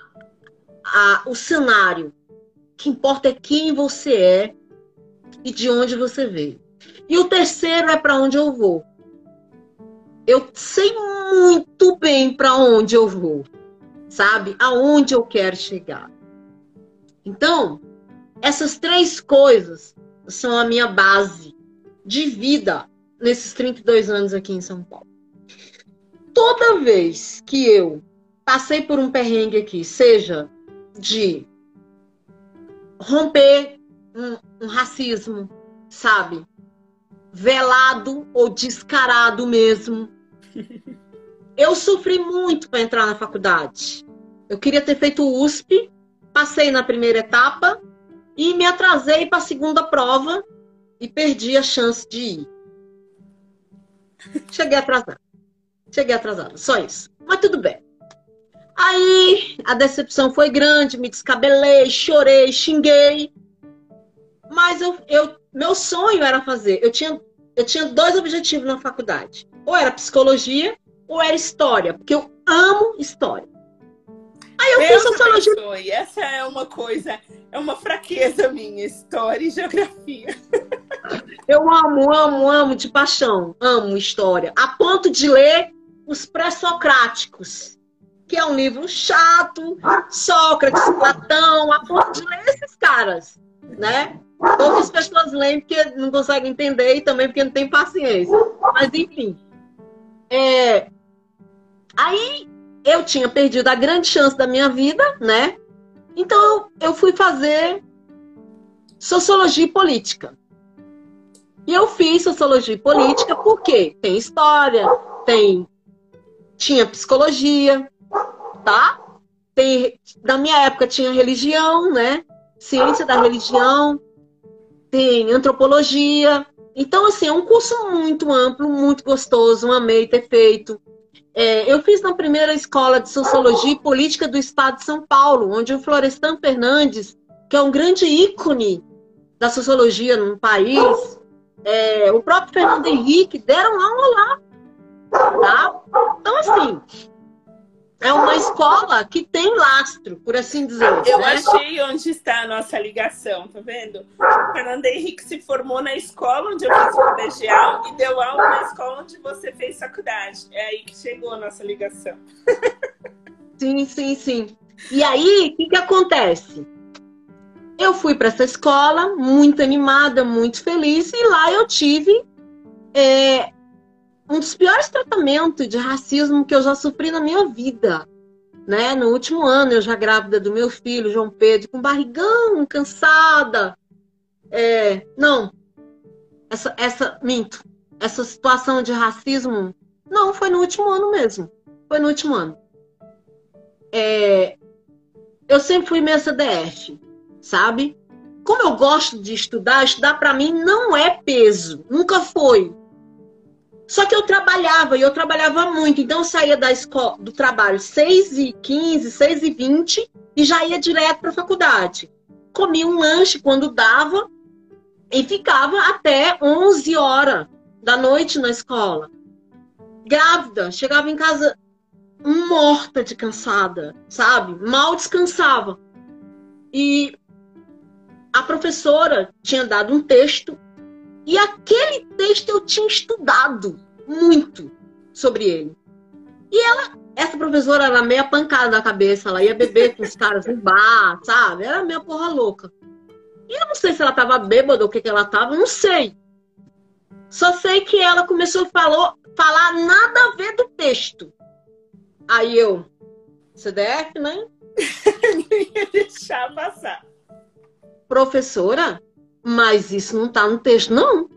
a, o cenário. O que importa é quem você é e de onde você veio. E o terceiro é para onde eu vou. Eu sei muito bem para onde eu vou, sabe? Aonde eu quero chegar. Então, essas três coisas são a minha base de vida nesses 32 anos aqui em São Paulo. Toda vez que eu passei por um perrengue aqui, seja de romper um, um racismo, sabe? Velado ou descarado mesmo. Eu sofri muito para entrar na faculdade. Eu queria ter feito o USP, passei na primeira etapa, e me atrasei para a segunda prova e perdi a chance de ir. Cheguei atrasada. Cheguei atrasada, só isso. Mas tudo bem. Aí a decepção foi grande, me descabelei, chorei, xinguei. Mas eu, eu, meu sonho era fazer. Eu tinha, eu tinha dois objetivos na faculdade: ou era psicologia ou era história, porque eu amo história. Aí eu fiz sociologia. E essa é uma coisa, é uma fraqueza minha, história e geografia. Eu amo, amo, amo de paixão, amo história. A ponto de ler os pré-socráticos, que é um livro chato, Sócrates, Platão, a ponto de ler esses caras, né? Poucas pessoas leem porque não conseguem entender e também porque não tem paciência. Mas enfim. É... Aí eu tinha perdido a grande chance da minha vida, né? Então eu fui fazer sociologia e política. E eu fiz sociologia e política porque tem história, tem tinha psicologia, tá? Tem, na minha época tinha religião, né? Ciência da religião, tem antropologia. Então, assim, é um curso muito amplo, muito gostoso, amei ter feito. É, eu fiz na primeira escola de Sociologia e Política do Estado de São Paulo, onde o Florestan Fernandes, que é um grande ícone da sociologia no país, é, o próprio Fernando Henrique deram aula lá. Tá? Então, assim, é uma escola que tem lastro, por assim dizer. Eu né? achei onde está a nossa ligação, tá vendo? O Fernando Henrique se formou na escola onde eu fiz colegial e deu aula na escola onde você fez faculdade. É aí que chegou a nossa ligação. Sim, sim, sim. E aí, o que, que acontece? Eu fui para essa escola muito animada, muito feliz, e lá eu tive é, um dos piores tratamentos de racismo que eu já sofri na minha vida. Né? No último ano, eu já grávida do meu filho, João Pedro, com barrigão, cansada. É, não, essa, essa, minto, essa situação de racismo, não, foi no último ano mesmo. Foi no último ano. É, eu sempre fui minha CDF, sabe? Como eu gosto de estudar, estudar para mim não é peso, nunca foi. Só que eu trabalhava, e eu trabalhava muito. Então eu saía da escola, do trabalho 6 e 15, 6 e 20 e já ia direto para a faculdade. Comia um lanche quando dava e ficava até 11 horas da noite na escola. Grávida, chegava em casa morta de cansada, sabe? Mal descansava. E a professora tinha dado um texto e aquele texto eu tinha estudado muito sobre ele. E ela, essa professora era meia pancada na cabeça, ela ia beber com os caras no bar, sabe? Era meia porra louca. E eu não sei se ela tava bêbada ou o que, que ela tava, não sei. Só sei que ela começou a falar, falar nada a ver do texto. Aí eu, CDF, né? Não ia deixar passar. Professora, mas isso não está no texto, não.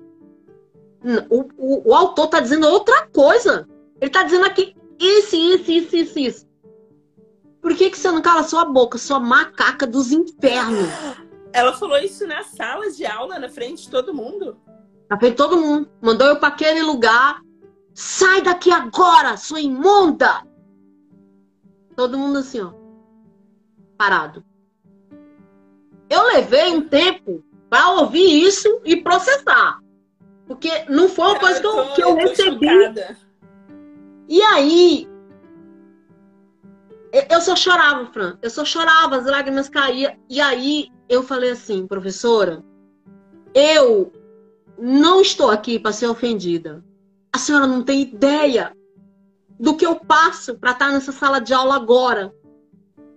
O, o, o autor está dizendo outra coisa. Ele está dizendo aqui isso, isso, isso, isso, isso. Por que, que você não cala sua boca, sua macaca dos infernos? Ela falou isso na sala de aula, na frente de todo mundo. Na frente de todo mundo. Mandou eu para aquele lugar. Sai daqui agora, sua imunda! Todo mundo assim, ó. Parado. Eu levei um tempo para ouvir isso e processar. Porque não foi uma coisa que eu, que eu recebi. Chocada. E aí, eu só chorava, Fran. Eu só chorava, as lágrimas caíam. E aí eu falei assim, professora, eu não estou aqui para ser ofendida. A senhora não tem ideia do que eu passo para estar nessa sala de aula agora,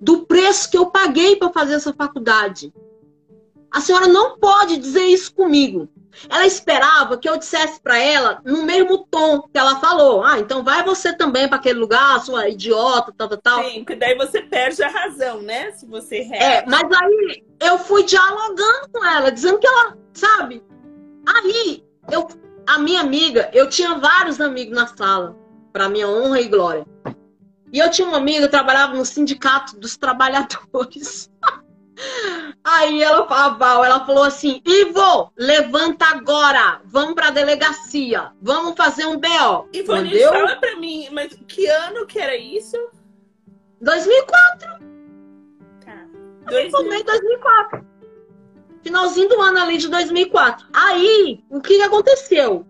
do preço que eu paguei para fazer essa faculdade. A senhora não pode dizer isso comigo. Ela esperava que eu dissesse para ela no mesmo tom que ela falou. Ah, então vai você também para aquele lugar, sua idiota, tal, tal, tal. Sim, porque daí você perde a razão, né? Se você É, mas aí eu fui dialogando com ela, dizendo que ela, sabe? Aí, eu, a minha amiga, eu tinha vários amigos na sala, para minha honra e glória. E eu tinha uma amiga que trabalhava no sindicato dos trabalhadores. Aí ela falou, ela falou assim: Ivo, levanta agora, vamos pra delegacia, vamos fazer um BO. Ivone, Entendeu? fala pra mim, mas que ano que era isso? 2004. Tá. Eu formei em 2004. Finalzinho do ano ali de 2004. Aí, o que aconteceu?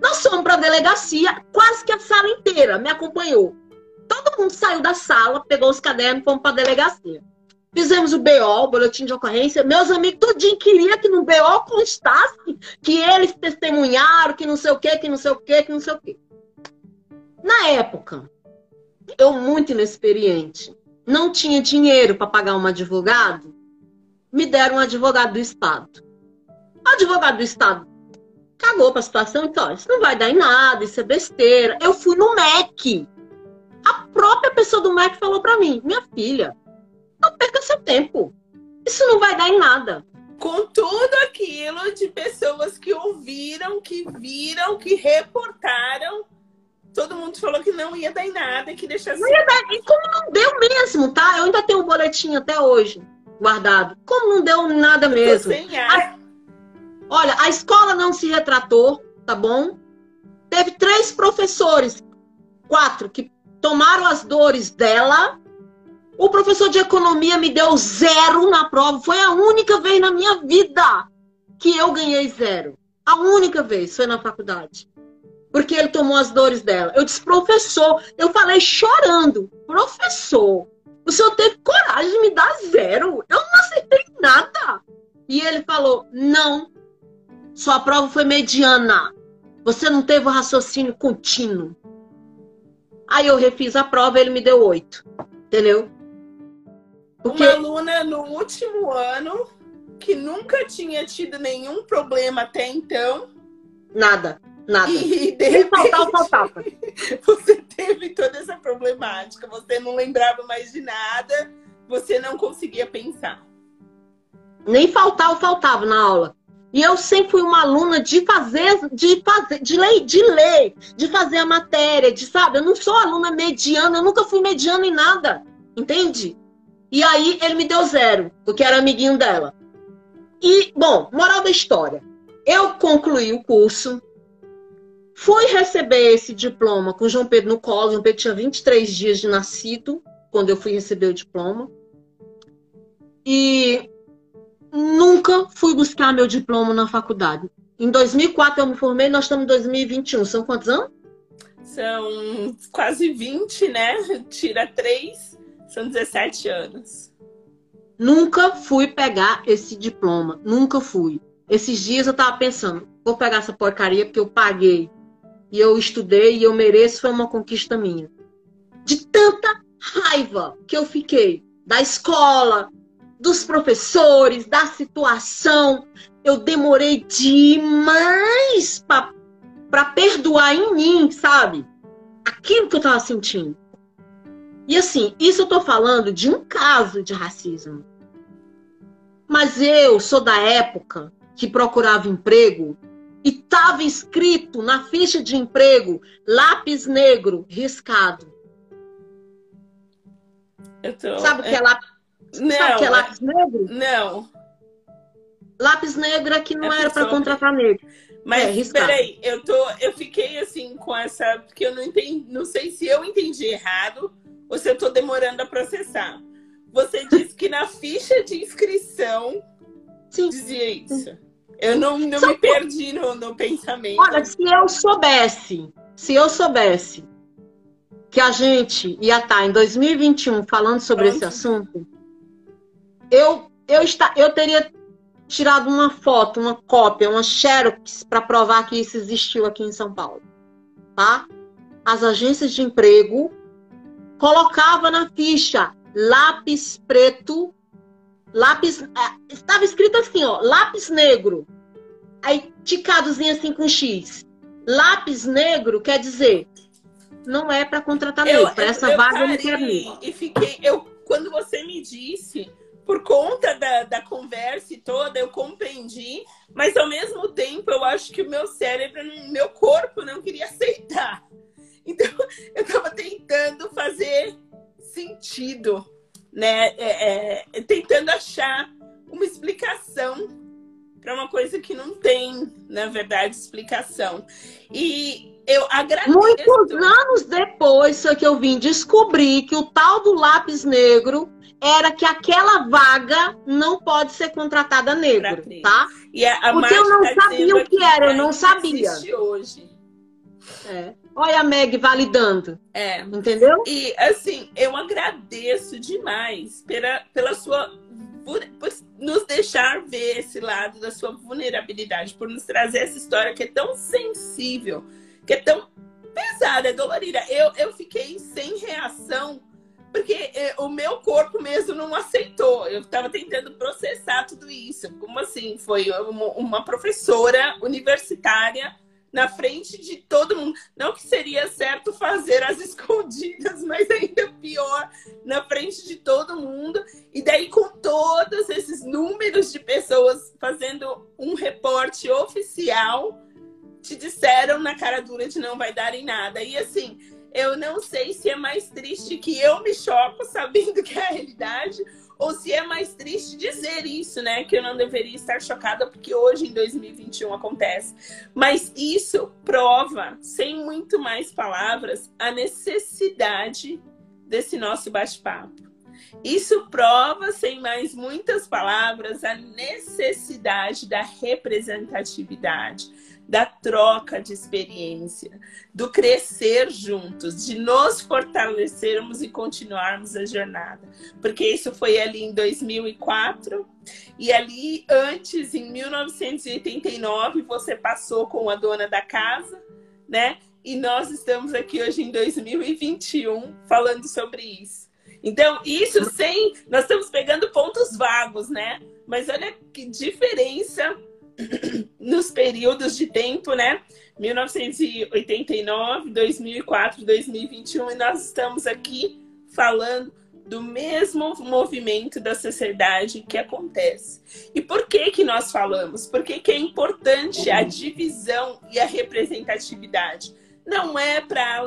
Nós fomos pra delegacia, quase que a sala inteira me acompanhou. Todo mundo saiu da sala, pegou os cadernos e fomos pra delegacia. Fizemos o BO, o boletim de ocorrência. Meus amigos tudinho queria que no BO constasse que eles testemunharam, que não sei o quê, que não sei o quê, que não sei o quê. Na época, eu muito inexperiente, não tinha dinheiro para pagar um advogado, me deram um advogado do Estado. O advogado do Estado cagou para a situação, então, isso não vai dar em nada, isso é besteira. Eu fui no MEC. A própria pessoa do MEC falou para mim, minha filha, não perca seu tempo. Isso não vai dar em nada. Com tudo aquilo de pessoas que ouviram, que viram, que reportaram, todo mundo falou que não ia dar em nada, que deixasse. Não ia dar, e como não deu mesmo, tá? Eu ainda tenho um boletim até hoje guardado. Como não deu nada mesmo. Ar. olha, a escola não se retratou, tá bom? Teve três professores, quatro, que tomaram as dores dela o professor de economia me deu zero na prova. Foi a única vez na minha vida que eu ganhei zero. A única vez foi na faculdade. porque ele tomou as dores dela. Eu disse, professor, eu falei chorando, professor, o senhor teve coragem de me dar zero. Eu não acertei nada. E ele falou, não, sua prova foi mediana. Você não teve o raciocínio contínuo. Aí eu refiz a prova ele me deu oito. Entendeu? Porque... Uma aluna no último ano que nunca tinha tido nenhum problema até então. Nada, nada. E de repente, faltava, faltava. Você teve toda essa problemática, você não lembrava mais de nada, você não conseguia pensar. Nem faltava, faltava na aula. E eu sempre fui uma aluna de fazer, de fazer, de ler, de ler, de fazer a matéria, de sabe, eu não sou aluna mediana, eu nunca fui mediana em nada, entende? E aí ele me deu zero, porque era amiguinho dela. E, bom, moral da história. Eu concluí o curso, fui receber esse diploma com João Pedro no colo. João Pedro tinha 23 dias de nascido quando eu fui receber o diploma. E nunca fui buscar meu diploma na faculdade. Em 2004 eu me formei, nós estamos em 2021. São quantos anos? São quase 20, né? Tira 3, são 17 anos. Nunca fui pegar esse diploma, nunca fui. Esses dias eu tava pensando, vou pegar essa porcaria porque eu paguei. E eu estudei e eu mereço, foi uma conquista minha. De tanta raiva que eu fiquei da escola, dos professores, da situação, eu demorei demais para perdoar em mim, sabe? Aquilo que eu tava sentindo. E assim, isso eu tô falando de um caso de racismo. Mas eu sou da época que procurava emprego e estava escrito na ficha de emprego lápis negro riscado. Tô... Sabe o que é lápis? Não, Sabe o que é lápis negro? Não. Lápis negro é que não é era para contratar negro. Mas é, peraí, eu tô, eu fiquei assim com essa, porque eu não entendi, não sei se eu entendi errado ou se eu tô demorando a processar. Você disse que na ficha de inscrição Sim. dizia isso. Eu não, não me perdi no, no pensamento. Olha, se eu soubesse, se eu soubesse que a gente ia estar tá em 2021 falando sobre Pronto. esse assunto, eu, eu, está, eu teria tirado uma foto, uma cópia, uma xerox para provar que isso existiu aqui em São Paulo. Tá? As agências de emprego colocava na ficha lápis preto, lápis. É, estava escrito assim, ó, lápis negro. Aí ticadozinho assim com X. Lápis negro quer dizer não é para contratar negro, para essa eu vaga eu não quero E fiquei, eu quando você me disse, por conta da, da conversa toda, eu compreendi, mas ao mesmo tempo eu acho que o meu cérebro, meu corpo não queria aceitar. Então eu estava tentando fazer sentido, né? É, é, tentando achar uma explicação para uma coisa que não tem, na verdade, explicação. E eu agradeço. Muitos anos depois foi que eu vim descobrir que o tal do lápis negro era que aquela vaga não pode ser contratada negro, tá? E a, a Porque eu não sabia o que era, eu não sabia. Hoje. É. Olha a Meg validando. É. Entendeu? E assim, eu agradeço demais pela, pela sua. Por, por, nos deixar ver esse lado da sua vulnerabilidade, por nos trazer essa história que é tão sensível, que é tão pesada, é dolorida. Eu, eu fiquei sem reação, porque é, o meu corpo mesmo não aceitou. Eu estava tentando processar tudo isso. Como assim? Foi uma, uma professora universitária na frente de todo mundo. Não que seria certo fazer as escondidas, mas ainda pior, na frente de todo mundo. E daí, com todos esses números de pessoas fazendo um reporte oficial, te disseram na cara dura de não vai dar em nada. E assim, eu não sei se é mais triste que eu me choco sabendo que é a realidade ou se é mais triste dizer isso, né? Que eu não deveria estar chocada porque hoje, em 2021, acontece. Mas isso prova, sem muito mais palavras, a necessidade desse nosso bate-papo. Isso prova, sem mais muitas palavras, a necessidade da representatividade, da troca de experiência, do crescer juntos, de nos fortalecermos e continuarmos a jornada. Porque isso foi ali em 2004 e ali antes, em 1989, você passou com a dona da casa, né? E nós estamos aqui hoje em 2021 falando sobre isso. Então, isso sem. Nós estamos pegando pontos vagos, né? Mas olha que diferença nos períodos de tempo, né? 1989, 2004, 2021, e nós estamos aqui falando do mesmo movimento da sociedade que acontece. E por que que nós falamos? Porque que é importante a divisão e a representatividade. Não é para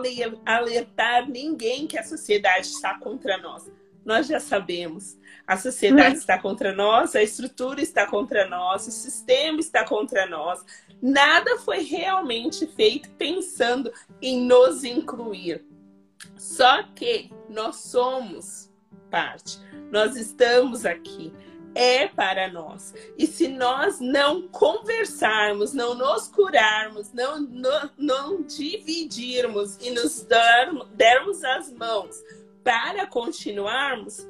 alertar ninguém que a sociedade está contra nós. Nós já sabemos. A sociedade está contra nós, a estrutura está contra nós, o sistema está contra nós. Nada foi realmente feito pensando em nos incluir. Só que nós somos parte, nós estamos aqui, é para nós. E se nós não conversarmos, não nos curarmos, não, não, não dividirmos e nos dermos as mãos para continuarmos,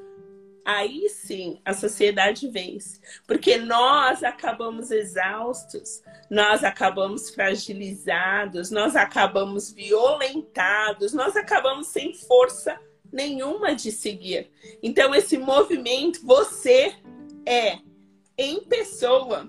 aí sim a sociedade vence. Porque nós acabamos exaustos, nós acabamos fragilizados, nós acabamos violentados, nós acabamos sem força nenhuma de seguir. Então, esse movimento, você é, em pessoa,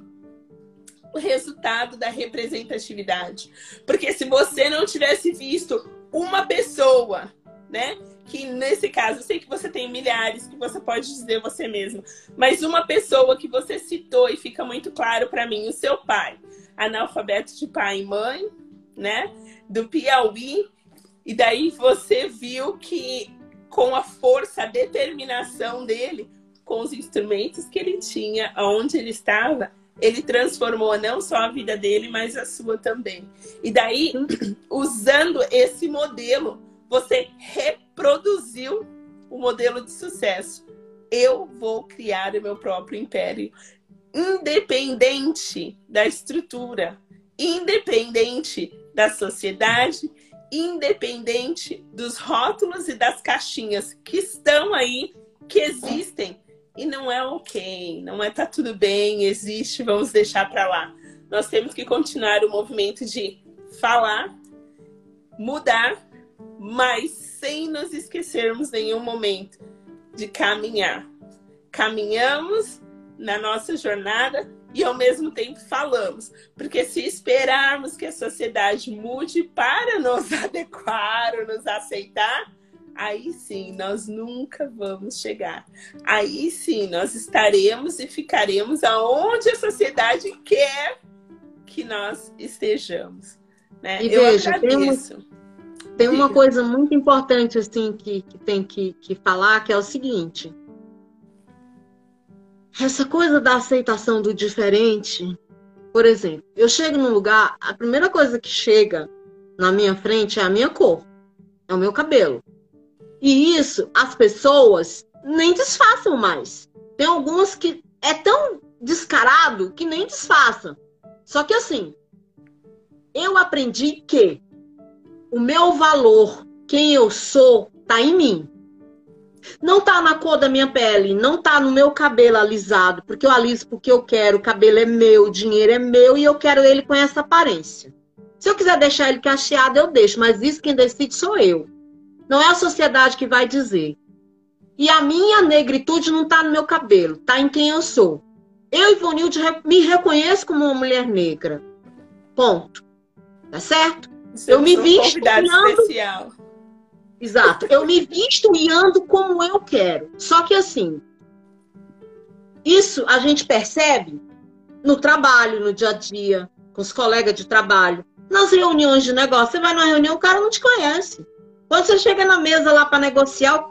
o resultado da representatividade. Porque se você não tivesse visto uma pessoa, né? Que nesse caso, eu sei que você tem milhares que você pode dizer você mesmo, mas uma pessoa que você citou e fica muito claro para mim, o seu pai, analfabeto de pai e mãe, né? Do Piauí, e daí você viu que com a força, a determinação dele, com os instrumentos que ele tinha, aonde ele estava, ele transformou não só a vida dele, mas a sua também. E daí, usando esse modelo, você reproduziu o modelo de sucesso. Eu vou criar o meu próprio império, independente da estrutura, independente da sociedade, independente dos rótulos e das caixinhas que estão aí, que existem. E não é ok, não é tá tudo bem, existe, vamos deixar para lá. Nós temos que continuar o movimento de falar, mudar mas sem nos esquecermos nenhum momento de caminhar. Caminhamos na nossa jornada e ao mesmo tempo falamos, porque se esperarmos que a sociedade mude para nos adequar ou nos aceitar, aí sim nós nunca vamos chegar. Aí sim nós estaremos e ficaremos aonde a sociedade quer que nós estejamos. Né? E Eu veja, agradeço. Temos tem uma coisa muito importante assim que, que tem que, que falar, que é o seguinte. Essa coisa da aceitação do diferente, por exemplo, eu chego num lugar, a primeira coisa que chega na minha frente é a minha cor, é o meu cabelo. E isso as pessoas nem disfarçam mais. Tem algumas que é tão descarado que nem disfarçam. Só que assim, eu aprendi que o meu valor, quem eu sou, tá em mim. Não tá na cor da minha pele, não tá no meu cabelo alisado, porque eu aliso porque eu quero, o cabelo é meu, o dinheiro é meu e eu quero ele com essa aparência. Se eu quiser deixar ele cacheado, eu deixo, mas isso quem decide sou eu. Não é a sociedade que vai dizer. E a minha negritude não tá no meu cabelo, tá em quem eu sou. Eu, Ivonilde, me reconheço como uma mulher negra. Ponto. Tá certo? Eu me visto e ando... especial. Exato. Eu me visto e ando como eu quero. Só que assim, isso a gente percebe no trabalho, no dia a dia, com os colegas de trabalho, nas reuniões de negócio. Você vai numa reunião, o cara não te conhece. Quando você chega na mesa lá para negociar,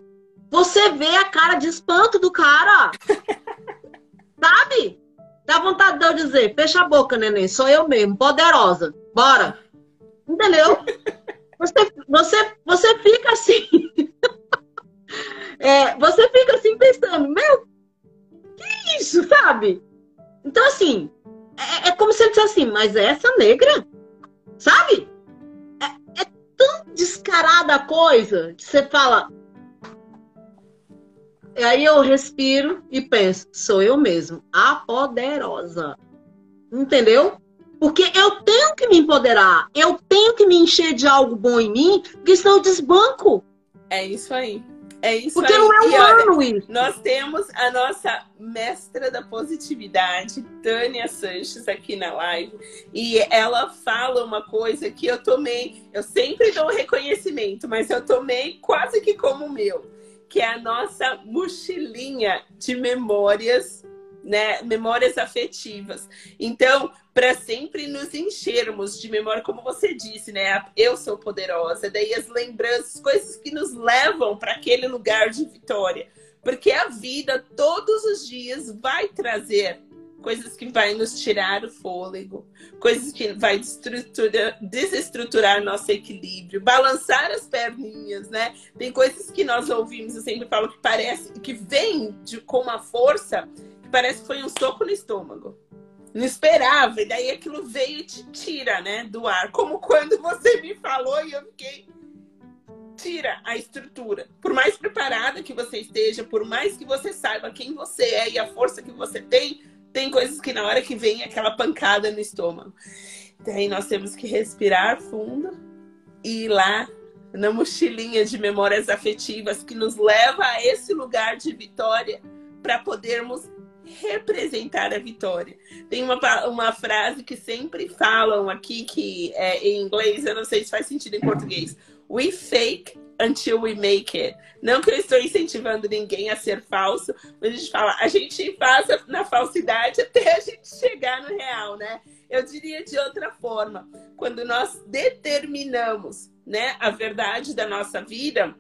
você vê a cara de espanto do cara. Sabe? Dá vontade de eu dizer, fecha a boca, neném, sou eu mesmo, poderosa. Bora. Entendeu? Você, você, você fica assim. É, você fica assim pensando, meu, que isso, sabe? Então, assim, é, é como se ele dissesse assim, mas é essa negra, sabe? É, é tão descarada a coisa que você fala. E aí eu respiro e penso, sou eu mesmo, a poderosa. Entendeu? Porque eu tenho que me empoderar, eu tenho que me encher de algo bom em mim, porque senão eu desbanco. É isso aí. É isso Porque aí. não é humano olha, isso. Nós temos a nossa mestra da positividade, Tânia Sanches, aqui na live. E ela fala uma coisa que eu tomei, eu sempre dou reconhecimento, mas eu tomei quase que como meu, que é a nossa mochilinha de memórias né, memórias afetivas. Então, para sempre nos enchermos de memória, como você disse, né? Eu sou poderosa, daí as lembranças, coisas que nos levam para aquele lugar de vitória. Porque a vida todos os dias vai trazer coisas que vai nos tirar o fôlego, coisas que vai desestruturar, desestruturar nosso equilíbrio, balançar as perninhas, né? Tem coisas que nós ouvimos, eu sempre falo que parece que vem de, com uma força parece que foi um soco no estômago. Não esperava, e daí aquilo veio e te tira, né, do ar. Como quando você me falou e eu fiquei. Tira a estrutura. Por mais preparada que você esteja, por mais que você saiba quem você é e a força que você tem, tem coisas que na hora que vem aquela pancada no estômago. Daí nós temos que respirar fundo e ir lá na mochilinha de memórias afetivas que nos leva a esse lugar de vitória para podermos representar a vitória. Tem uma, uma frase que sempre falam aqui, que é em inglês, eu não sei se faz sentido em português. We fake until we make it. Não que eu estou incentivando ninguém a ser falso, mas a gente fala, a gente faz na falsidade até a gente chegar no real, né? Eu diria de outra forma, quando nós determinamos, né, a verdade da nossa vida,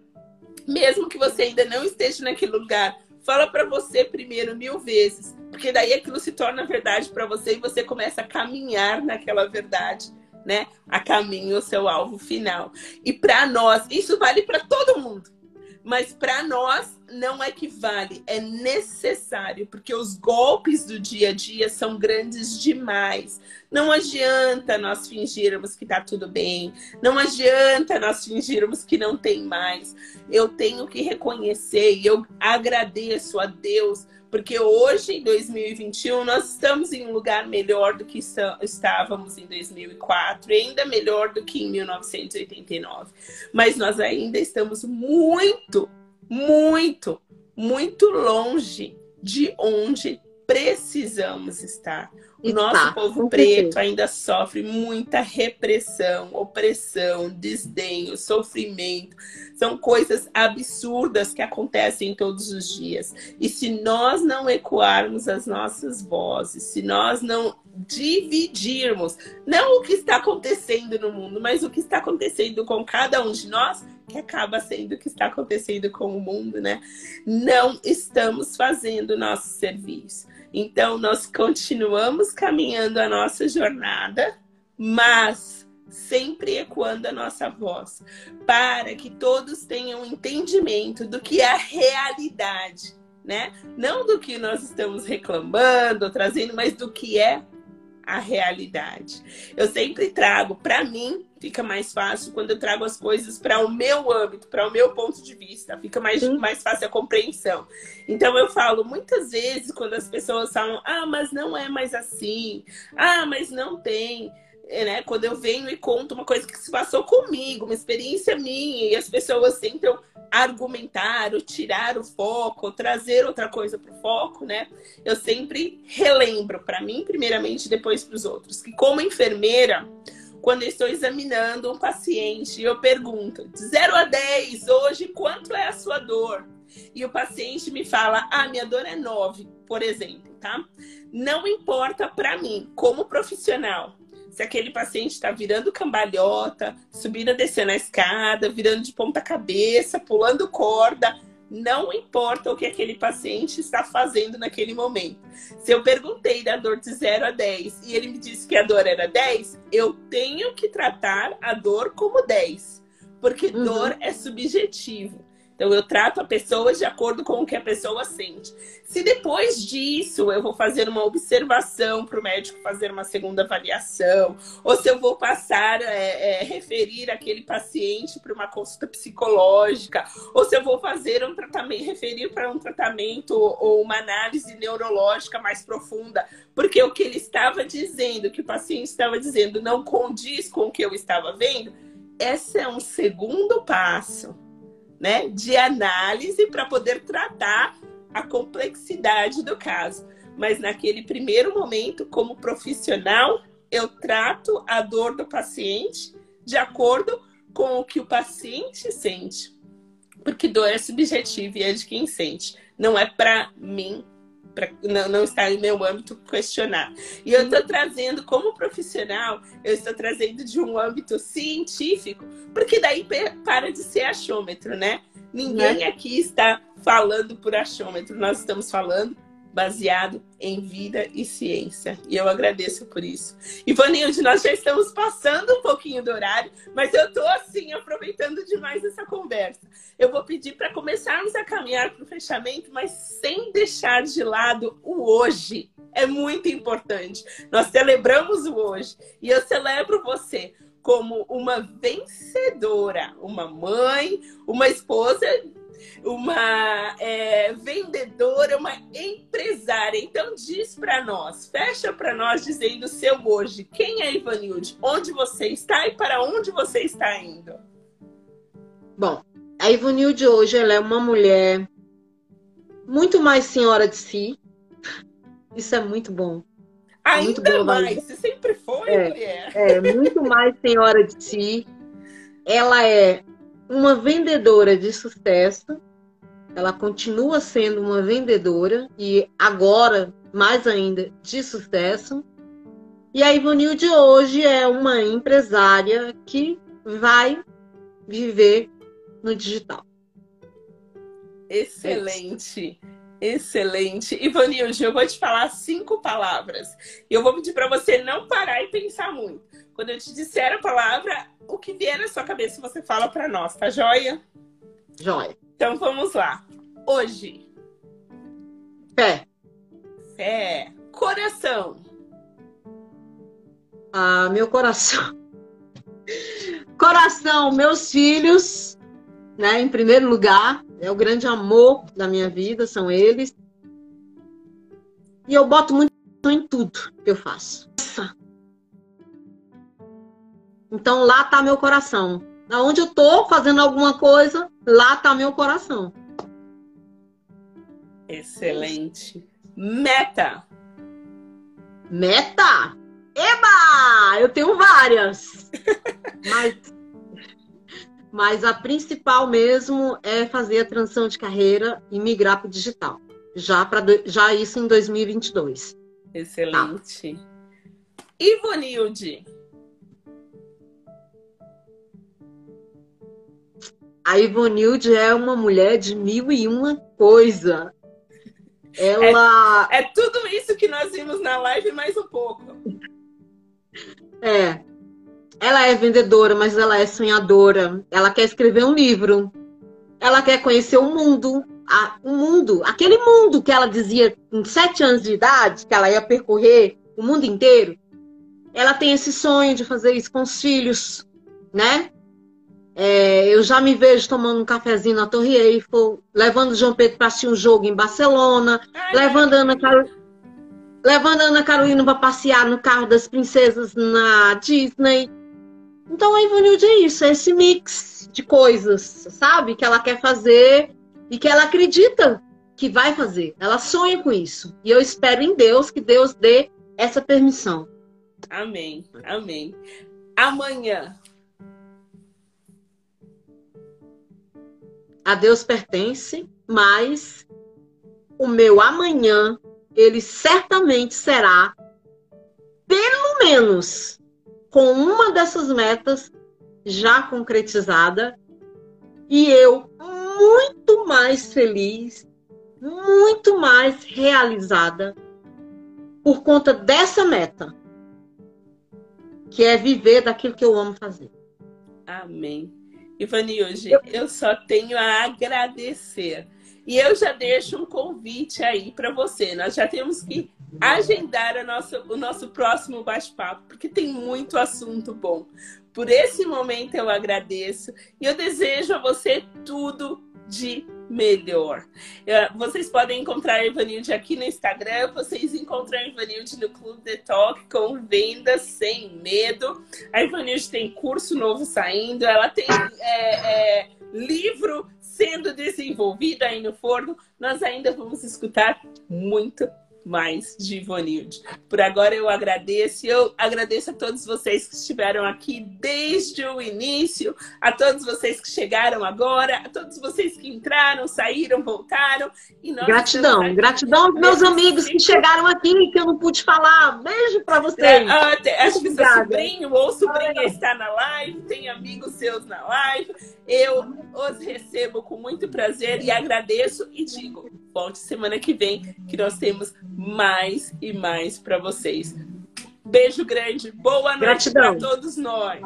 mesmo que você ainda não esteja naquele lugar, Fala para você primeiro mil vezes, porque daí aquilo se torna verdade para você e você começa a caminhar naquela verdade, né? A caminho ao seu alvo final. E para nós, isso vale para todo mundo. Mas para nós não é que vale, é necessário, porque os golpes do dia a dia são grandes demais. Não adianta nós fingirmos que tá tudo bem, não adianta nós fingirmos que não tem mais. Eu tenho que reconhecer e eu agradeço a Deus porque hoje, em 2021, nós estamos em um lugar melhor do que estávamos em 2004, e ainda melhor do que em 1989. Mas nós ainda estamos muito, muito, muito longe de onde precisamos estar. O nosso povo preto ainda sofre muita repressão, opressão, desdenho, sofrimento. São coisas absurdas que acontecem todos os dias. E se nós não ecoarmos as nossas vozes, se nós não dividirmos, não o que está acontecendo no mundo, mas o que está acontecendo com cada um de nós, que acaba sendo o que está acontecendo com o mundo, né? Não estamos fazendo nosso serviço. Então, nós continuamos caminhando a nossa jornada, mas sempre ecoando a nossa voz, para que todos tenham entendimento do que é a realidade, né? Não do que nós estamos reclamando, trazendo, mas do que é a realidade. Eu sempre trago, para mim, fica mais fácil quando eu trago as coisas para o meu âmbito, para o meu ponto de vista, fica mais, mais fácil a compreensão. Então eu falo muitas vezes quando as pessoas falam: "Ah, mas não é mais assim. Ah, mas não tem" é, né, quando eu venho e conto uma coisa que se passou comigo, uma experiência minha, e as pessoas tentam argumentar, ou tirar o foco, ou trazer outra coisa para o foco, né? Eu sempre relembro para mim, primeiramente, depois para os outros, que como enfermeira, quando eu estou examinando um paciente, eu pergunto, de 0 a 10, hoje, quanto é a sua dor? E o paciente me fala, ah, minha dor é 9, por exemplo, tá? Não importa para mim, como profissional, se aquele paciente está virando cambalhota, subindo e descendo a escada, virando de ponta cabeça, pulando corda, não importa o que aquele paciente está fazendo naquele momento. Se eu perguntei da dor de 0 a 10 e ele me disse que a dor era 10, eu tenho que tratar a dor como 10, porque uhum. dor é subjetivo. Então, eu trato a pessoa de acordo com o que a pessoa sente. Se depois disso eu vou fazer uma observação para o médico fazer uma segunda avaliação, ou se eu vou passar, é, é, referir aquele paciente para uma consulta psicológica, ou se eu vou fazer um tratamento, referir para um tratamento ou uma análise neurológica mais profunda, porque o que ele estava dizendo, que o paciente estava dizendo, não condiz com o que eu estava vendo, esse é um segundo passo né, de análise para poder tratar a complexidade do caso. Mas naquele primeiro momento, como profissional, eu trato a dor do paciente de acordo com o que o paciente sente. Porque dor é subjetiva e é de quem sente. Não é para mim para não, não está em meu âmbito questionar. E eu estou trazendo, como profissional, eu estou trazendo de um âmbito científico, porque daí para de ser achômetro, né? Ninguém né? aqui está falando por achômetro, nós estamos falando baseado em vida e ciência. E eu agradeço por isso. Ivanilde, nós já estamos passando um pouquinho do horário, mas eu estou assim aproveitando demais essa conversa. Eu vou pedir para começarmos a caminhar para o fechamento, mas sem deixar de lado o hoje. É muito importante. Nós celebramos o hoje e eu celebro você como uma vencedora, uma mãe, uma esposa uma é, vendedora, uma empresária. Então diz para nós, fecha para nós dizendo o seu hoje. Quem é Ivanilde? Onde você está e para onde você está indo? Bom, a Ivanilde hoje ela é uma mulher muito mais senhora de si. Isso é muito bom. Ainda muito bom, mais, você sempre foi, é, mulher. É, muito mais senhora de si. Ela é uma vendedora de sucesso. Ela continua sendo uma vendedora e agora mais ainda de sucesso. E a Ivonil de hoje é uma empresária que vai viver no digital. Excelente. Excelente. Ivanilde, eu vou te falar cinco palavras. E eu vou pedir para você não parar e pensar muito. Quando eu te disser a palavra, o que vier na sua cabeça você fala para nós, tá joia? Joia. Então vamos lá. Hoje. Fé. Fé. Coração. Ah, meu coração. Coração, meus filhos, né? Em primeiro lugar, é o grande amor da minha vida, são eles. E eu boto muito em tudo que eu faço. Então lá está meu coração. Aonde eu estou fazendo alguma coisa, lá está meu coração. Excelente. Meta. Meta? Eba! Eu tenho várias. mas, mas a principal mesmo é fazer a transição de carreira e migrar para o digital. Já, pra, já isso em 2022. Excelente. Tá. Ivonilde. A Ivonilde é uma mulher de mil e uma coisa. Ela. É, é, tudo isso que nós vimos na live, mais um pouco. É. Ela é vendedora, mas ela é sonhadora. Ela quer escrever um livro. Ela quer conhecer o mundo. A, o mundo, aquele mundo que ela dizia com sete anos de idade, que ela ia percorrer o mundo inteiro. Ela tem esse sonho de fazer isso com os filhos, né? É, eu já me vejo tomando um cafezinho na Torre Eiffel, levando o João Pedro para assistir um jogo em Barcelona, levando Ana, levando a Ana Carolina para passear no carro das princesas na Disney. Então a Ivanilde é isso, é esse mix de coisas, sabe? Que ela quer fazer e que ela acredita que vai fazer. Ela sonha com isso. E eu espero em Deus que Deus dê essa permissão. Amém. Amém. Amanhã a Deus pertence, mas o meu amanhã, ele certamente será, pelo menos, com uma dessas metas já concretizada, e eu muito mais feliz, muito mais realizada por conta dessa meta, que é viver daquilo que eu amo fazer. Amém. Ivanilde, eu... eu só tenho a agradecer. E eu já deixo um convite aí para você. Nós já temos que agendar o nosso, o nosso próximo bate-papo, porque tem muito assunto bom. Por esse momento eu agradeço e eu desejo a você tudo de melhor. Vocês podem encontrar a Ivanilde aqui no Instagram, vocês encontram a Ivanilde no Clube de Talk com vendas sem medo. A Ivanilde tem curso novo saindo, ela tem é, é, livro sendo desenvolvido aí no forno. Nós ainda vamos escutar muito mais de Ivonilde. Por agora eu agradeço, eu agradeço a todos vocês que estiveram aqui desde o início, a todos vocês que chegaram agora, a todos vocês que entraram, saíram, voltaram. gratidão, gratidão aos meus amigos que chegaram aqui, que eu não pude falar. Beijo para vocês. É, ah, acho que seu sobrinho ou sobrinha está na live, tem amigos seus na live. Eu os recebo com muito prazer e agradeço e digo, volte semana que vem que nós temos mais e mais para vocês. Beijo grande, boa noite para todos nós.